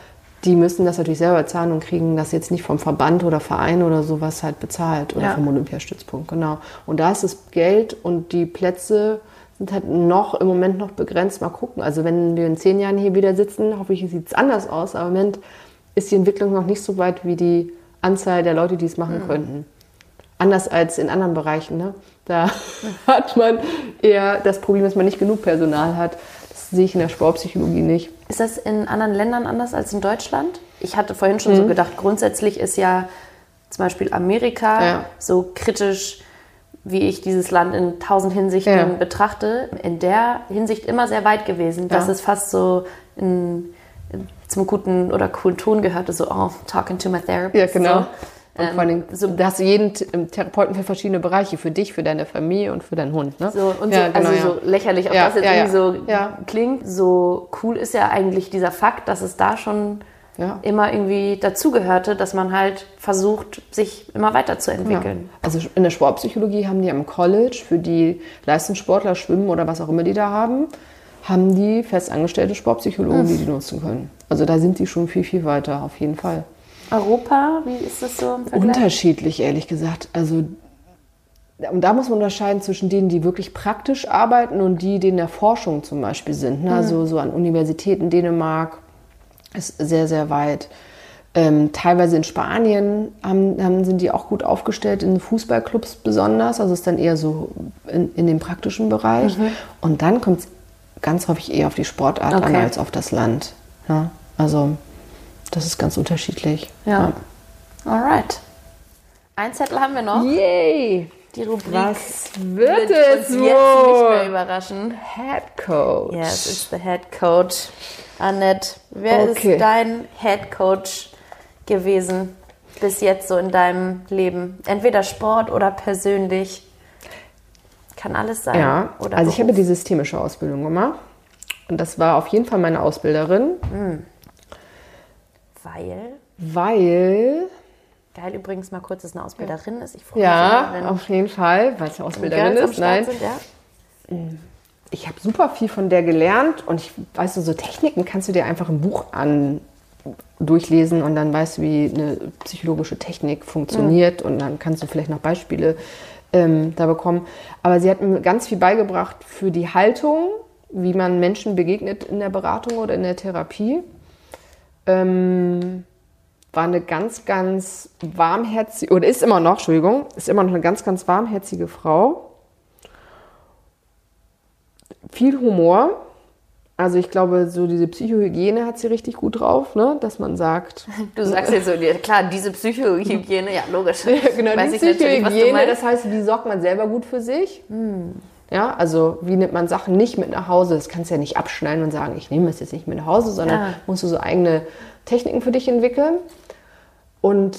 Die müssen das natürlich selber bezahlen und kriegen das jetzt nicht vom Verband oder Verein oder sowas halt bezahlt oder ja. vom Olympiastützpunkt, genau. Und da ist das Geld und die Plätze sind halt noch im Moment noch begrenzt. Mal gucken. Also wenn wir in zehn Jahren hier wieder sitzen, hoffe ich, sieht es anders aus. Aber im Moment ist die Entwicklung noch nicht so weit wie die Anzahl der Leute, die es machen mhm. könnten. Anders als in anderen Bereichen. Ne? Da hat man eher das Problem, dass man nicht genug Personal hat. Das sehe ich in der Sportpsychologie nicht. Ist das in anderen Ländern anders als in Deutschland? Ich hatte vorhin schon mhm. so gedacht, grundsätzlich ist ja zum Beispiel Amerika ja. so kritisch wie ich dieses Land in tausend Hinsichten ja. betrachte, in der Hinsicht immer sehr weit gewesen, dass ja. es fast so in, in, zum guten oder coolen Ton gehörte, so, oh, talking to my therapist. Ja, genau. So. Und vor allem, so, da hast du jeden Therapeuten für verschiedene Bereiche, für dich, für deine Familie und für deinen Hund. Ne? So, und ja, so, genau, also so lächerlich, ob das jetzt irgendwie so klingt. So cool ist ja eigentlich dieser Fakt, dass es da schon ja. immer irgendwie dazugehörte, dass man halt versucht, sich immer weiterzuentwickeln. Ja. Also in der Sportpsychologie haben die am College für die Leistungssportler, Schwimmen oder was auch immer die da haben, haben die festangestellte Sportpsychologen, mhm. die die nutzen können. Also da sind die schon viel, viel weiter, auf jeden Fall. Europa, wie ist das so im Vergleich? Unterschiedlich, ehrlich gesagt. Also und da muss man unterscheiden zwischen denen, die wirklich praktisch arbeiten und die, die in der Forschung zum Beispiel sind. Ne? Mhm. Also so an Universitäten Dänemark, ist sehr, sehr weit. Ähm, teilweise in Spanien haben, haben, sind die auch gut aufgestellt, in Fußballclubs besonders. Also ist dann eher so in, in dem praktischen Bereich. Mhm. Und dann kommt es ganz häufig eher auf die Sportart okay. an als auf das Land. Ja? Also das ist ganz unterschiedlich. Ja. ja. Alright. Ein Zettel haben wir noch. Yay! Die Rubrik Was wird, wird es uns wohl? jetzt nicht mehr überraschen. Head Coach. Yes, it's the Head Coach. Annette, wer okay. ist dein Head Coach gewesen bis jetzt so in deinem Leben? Entweder Sport oder persönlich. Kann alles sein. Ja, also Beruf. ich habe die systemische Ausbildung gemacht. Und das war auf jeden Fall meine Ausbilderin. Mhm. Weil? Weil. Geil übrigens mal kurz, dass eine Ausbilderin ist. Ich freue ja, mich. Ja, auf jeden Fall, weil es eine Ausbilderin ist. Nein. Sind, ja? Mhm ich habe super viel von der gelernt und ich weiß du, so Techniken kannst du dir einfach im Buch an durchlesen und dann weißt du, wie eine psychologische Technik funktioniert mhm. und dann kannst du vielleicht noch Beispiele ähm, da bekommen. Aber sie hat mir ganz viel beigebracht für die Haltung, wie man Menschen begegnet in der Beratung oder in der Therapie. Ähm, war eine ganz, ganz warmherzige, oder ist immer noch, Entschuldigung, ist immer noch eine ganz, ganz warmherzige Frau viel Humor. Also ich glaube, so diese Psychohygiene hat sie richtig gut drauf, ne? dass man sagt. Du sagst jetzt so, klar, diese Psychohygiene, ja logisch. ja, genau, Weiß die Psychohygiene, das heißt, wie sorgt man selber gut für sich? Hm. Ja, also wie nimmt man Sachen nicht mit nach Hause? Das kannst du ja nicht abschneiden und sagen, ich nehme es jetzt nicht mit nach Hause, sondern ja. musst du so eigene Techniken für dich entwickeln. Und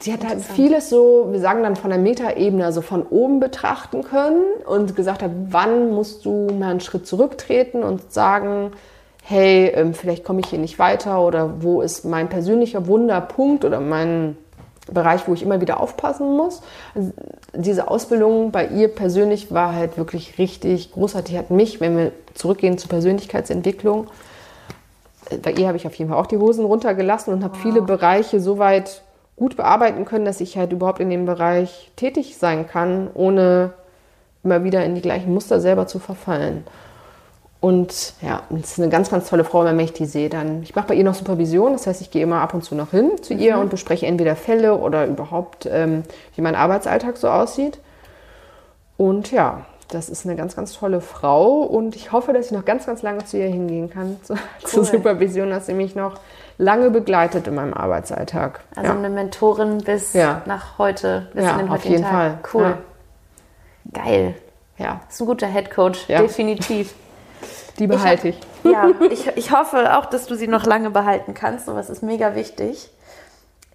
sie hat halt vieles so, wir sagen dann von der Metaebene, also von oben betrachten können und gesagt hat, wann musst du mal einen Schritt zurücktreten und sagen, hey, ähm, vielleicht komme ich hier nicht weiter oder wo ist mein persönlicher Wunderpunkt oder mein Bereich, wo ich immer wieder aufpassen muss. Also diese Ausbildung bei ihr persönlich war halt wirklich richtig großartig. Hat mich, wenn wir zurückgehen zur Persönlichkeitsentwicklung, bei ihr habe ich auf jeden Fall auch die Hosen runtergelassen und habe wow. viele Bereiche so weit gut bearbeiten können, dass ich halt überhaupt in dem Bereich tätig sein kann, ohne immer wieder in die gleichen Muster selber zu verfallen. Und ja, es ist eine ganz, ganz tolle Frau, wenn ich die sehe. Dann, ich mache bei ihr noch Supervision, das heißt, ich gehe immer ab und zu noch hin zu ihr mhm. und bespreche entweder Fälle oder überhaupt, ähm, wie mein Arbeitsalltag so aussieht. Und ja, das ist eine ganz, ganz tolle Frau und ich hoffe, dass ich noch ganz, ganz lange zu ihr hingehen kann, zu, cool. zur Supervision, dass sie mich noch lange begleitet in meinem Arbeitsalltag. Also ja. eine Mentorin bis ja. nach heute, bis ja, in den auf jeden Tag. Fall. Cool. Geil. Ja. Das ist ein guter Headcoach, definitiv. Die behalte ich. ich. ja, ich, ich hoffe auch, dass du sie noch lange behalten kannst. Sowas ist mega wichtig.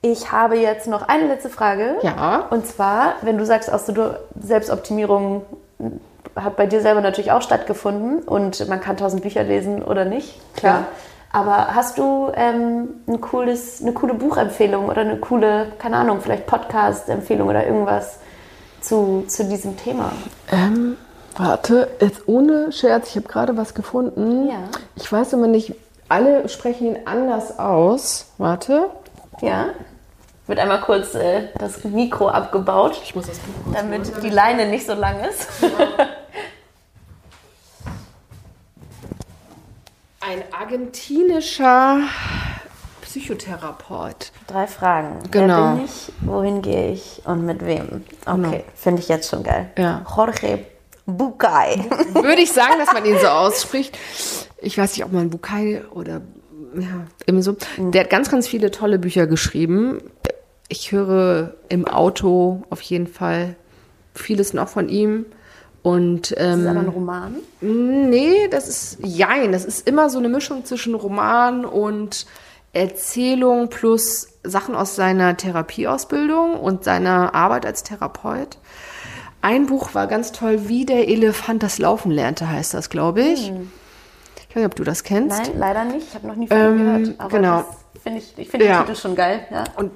Ich habe jetzt noch eine letzte Frage. Ja. Und zwar, wenn du sagst, aus der Selbstoptimierung hat bei dir selber natürlich auch stattgefunden und man kann tausend Bücher lesen oder nicht, klar. Ja. Aber hast du ähm, ein cooles, eine coole Buchempfehlung oder eine coole, keine Ahnung, vielleicht Podcast-Empfehlung oder irgendwas zu, zu diesem Thema? Ähm, Warte, jetzt ohne Scherz, ich habe gerade was gefunden. Ja. Ich weiß immer nicht, alle sprechen ihn anders aus. Warte. Ja. Wird einmal kurz äh, das Mikro abgebaut, Ich muss das kurz damit die Leine nicht so lang ist. Ein argentinischer Psychotherapeut. Drei Fragen. Genau. Wer bin ich? Wohin gehe ich? Und mit wem? Okay, Genau. finde ich jetzt schon geil. Ja. Jorge Bucay. Würde ich sagen, dass man ihn so ausspricht. Ich weiß nicht, ob man Bukai oder ja, irgendwie so. Der hat ganz, ganz viele tolle Bücher geschrieben. Ich höre im Auto auf jeden Fall vieles noch von ihm. Und Das ist aber ein ähm, Roman. nee, das ist jein. Das ist immer so eine Mischung zwischen Roman und Erzählung plus Sachen aus seiner Therapieausbildung und seiner Arbeit als Therapeut. Ein Buch war ganz toll, wie der Elefant das Laufen lernte, heißt das, glaube ich. Ich weiß nicht, ob du das kennst. Nein, leider nicht. Ich habe noch nie von Ähm, gehört. Aber genau. das finde ich, ich finde Ja. den Titel schon geil. Ja. Und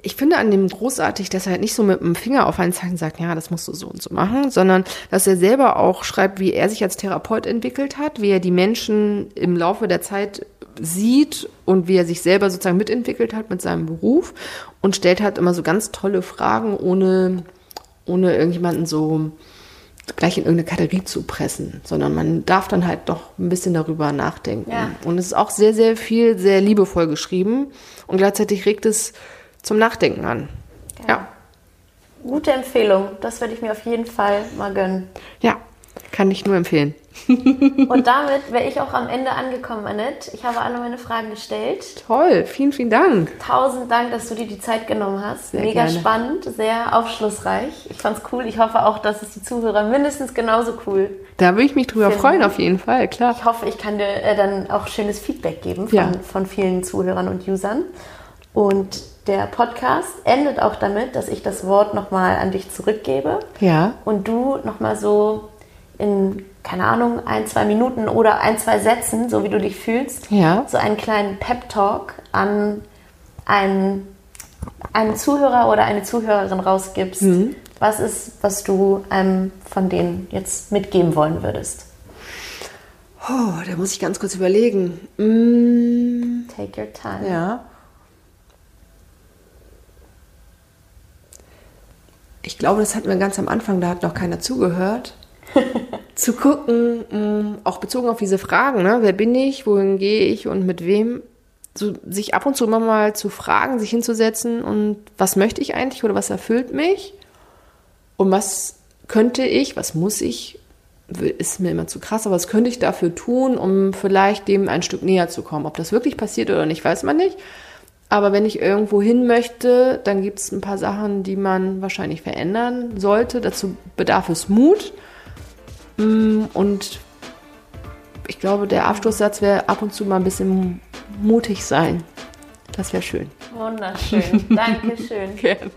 ich finde an dem großartig, dass er halt nicht so mit dem Finger auf einen Zeichen sagt, ja, das musst du so und so machen, sondern dass er selber auch schreibt, wie er sich als Therapeut entwickelt hat, wie er die Menschen im Laufe der Zeit sieht und wie er sich selber sozusagen mitentwickelt hat mit seinem Beruf und stellt halt immer so ganz tolle Fragen, ohne, ohne irgendjemanden so gleich in irgendeine Kategorie zu pressen, sondern man darf dann halt doch ein bisschen darüber nachdenken. Ja. Und es ist auch sehr, sehr viel, sehr liebevoll geschrieben und gleichzeitig regt es zum Nachdenken an. Ja, Gute Empfehlung. Das werde ich mir auf jeden Fall mal gönnen. ja, kann ich nur empfehlen. Und damit wäre ich auch am Ende angekommen, Annette. Ich habe alle meine Fragen gestellt. Toll, vielen, vielen Dank. Tausend Dank, dass du dir die Zeit genommen hast. Sehr Mega gerne. spannend, sehr aufschlussreich. Ich fand's cool. Ich hoffe auch, dass es die Zuhörer mindestens genauso cool. Da würde ich mich drüber Vielen freuen, auf jeden Fall, klar. Ich hoffe, ich kann dir äh, dann auch schönes Feedback geben von, Ja. von vielen Zuhörern und Usern. Und der Podcast endet auch damit, dass ich das Wort nochmal an dich zurückgebe. Ja, und du nochmal so in, keine Ahnung, ein, zwei Minuten oder ein, zwei Sätzen, so wie du dich fühlst, Ja. so einen kleinen Pep-Talk an einen, einen Zuhörer oder eine Zuhörerin rausgibst. Was ist, was du einem von denen jetzt mitgeben wollen würdest? oh, da muss ich ganz kurz überlegen. Mm, Take your time. ja. Ich glaube, das hatten wir ganz am Anfang, da hat noch keiner zugehört. zu gucken, mh, auch bezogen auf diese Fragen, ne? wer bin ich, wohin gehe ich und mit wem, so, sich ab und zu immer mal zu fragen, sich hinzusetzen und was möchte ich eigentlich oder was erfüllt mich und was könnte ich, was muss ich, ist mir immer zu krass, aber was könnte ich dafür tun, um vielleicht dem ein Stück näher zu kommen. Ob das wirklich passiert oder nicht, weiß man nicht. Aber wenn ich irgendwo hin möchte, dann gibt es ein paar Sachen, die man wahrscheinlich verändern sollte. Dazu bedarf es Mut. Mm, Und ich glaube, der Abschlusssatz wäre ab und zu mal ein bisschen mutig sein. Das wäre schön. Wunderschön. Dankeschön. Gerne.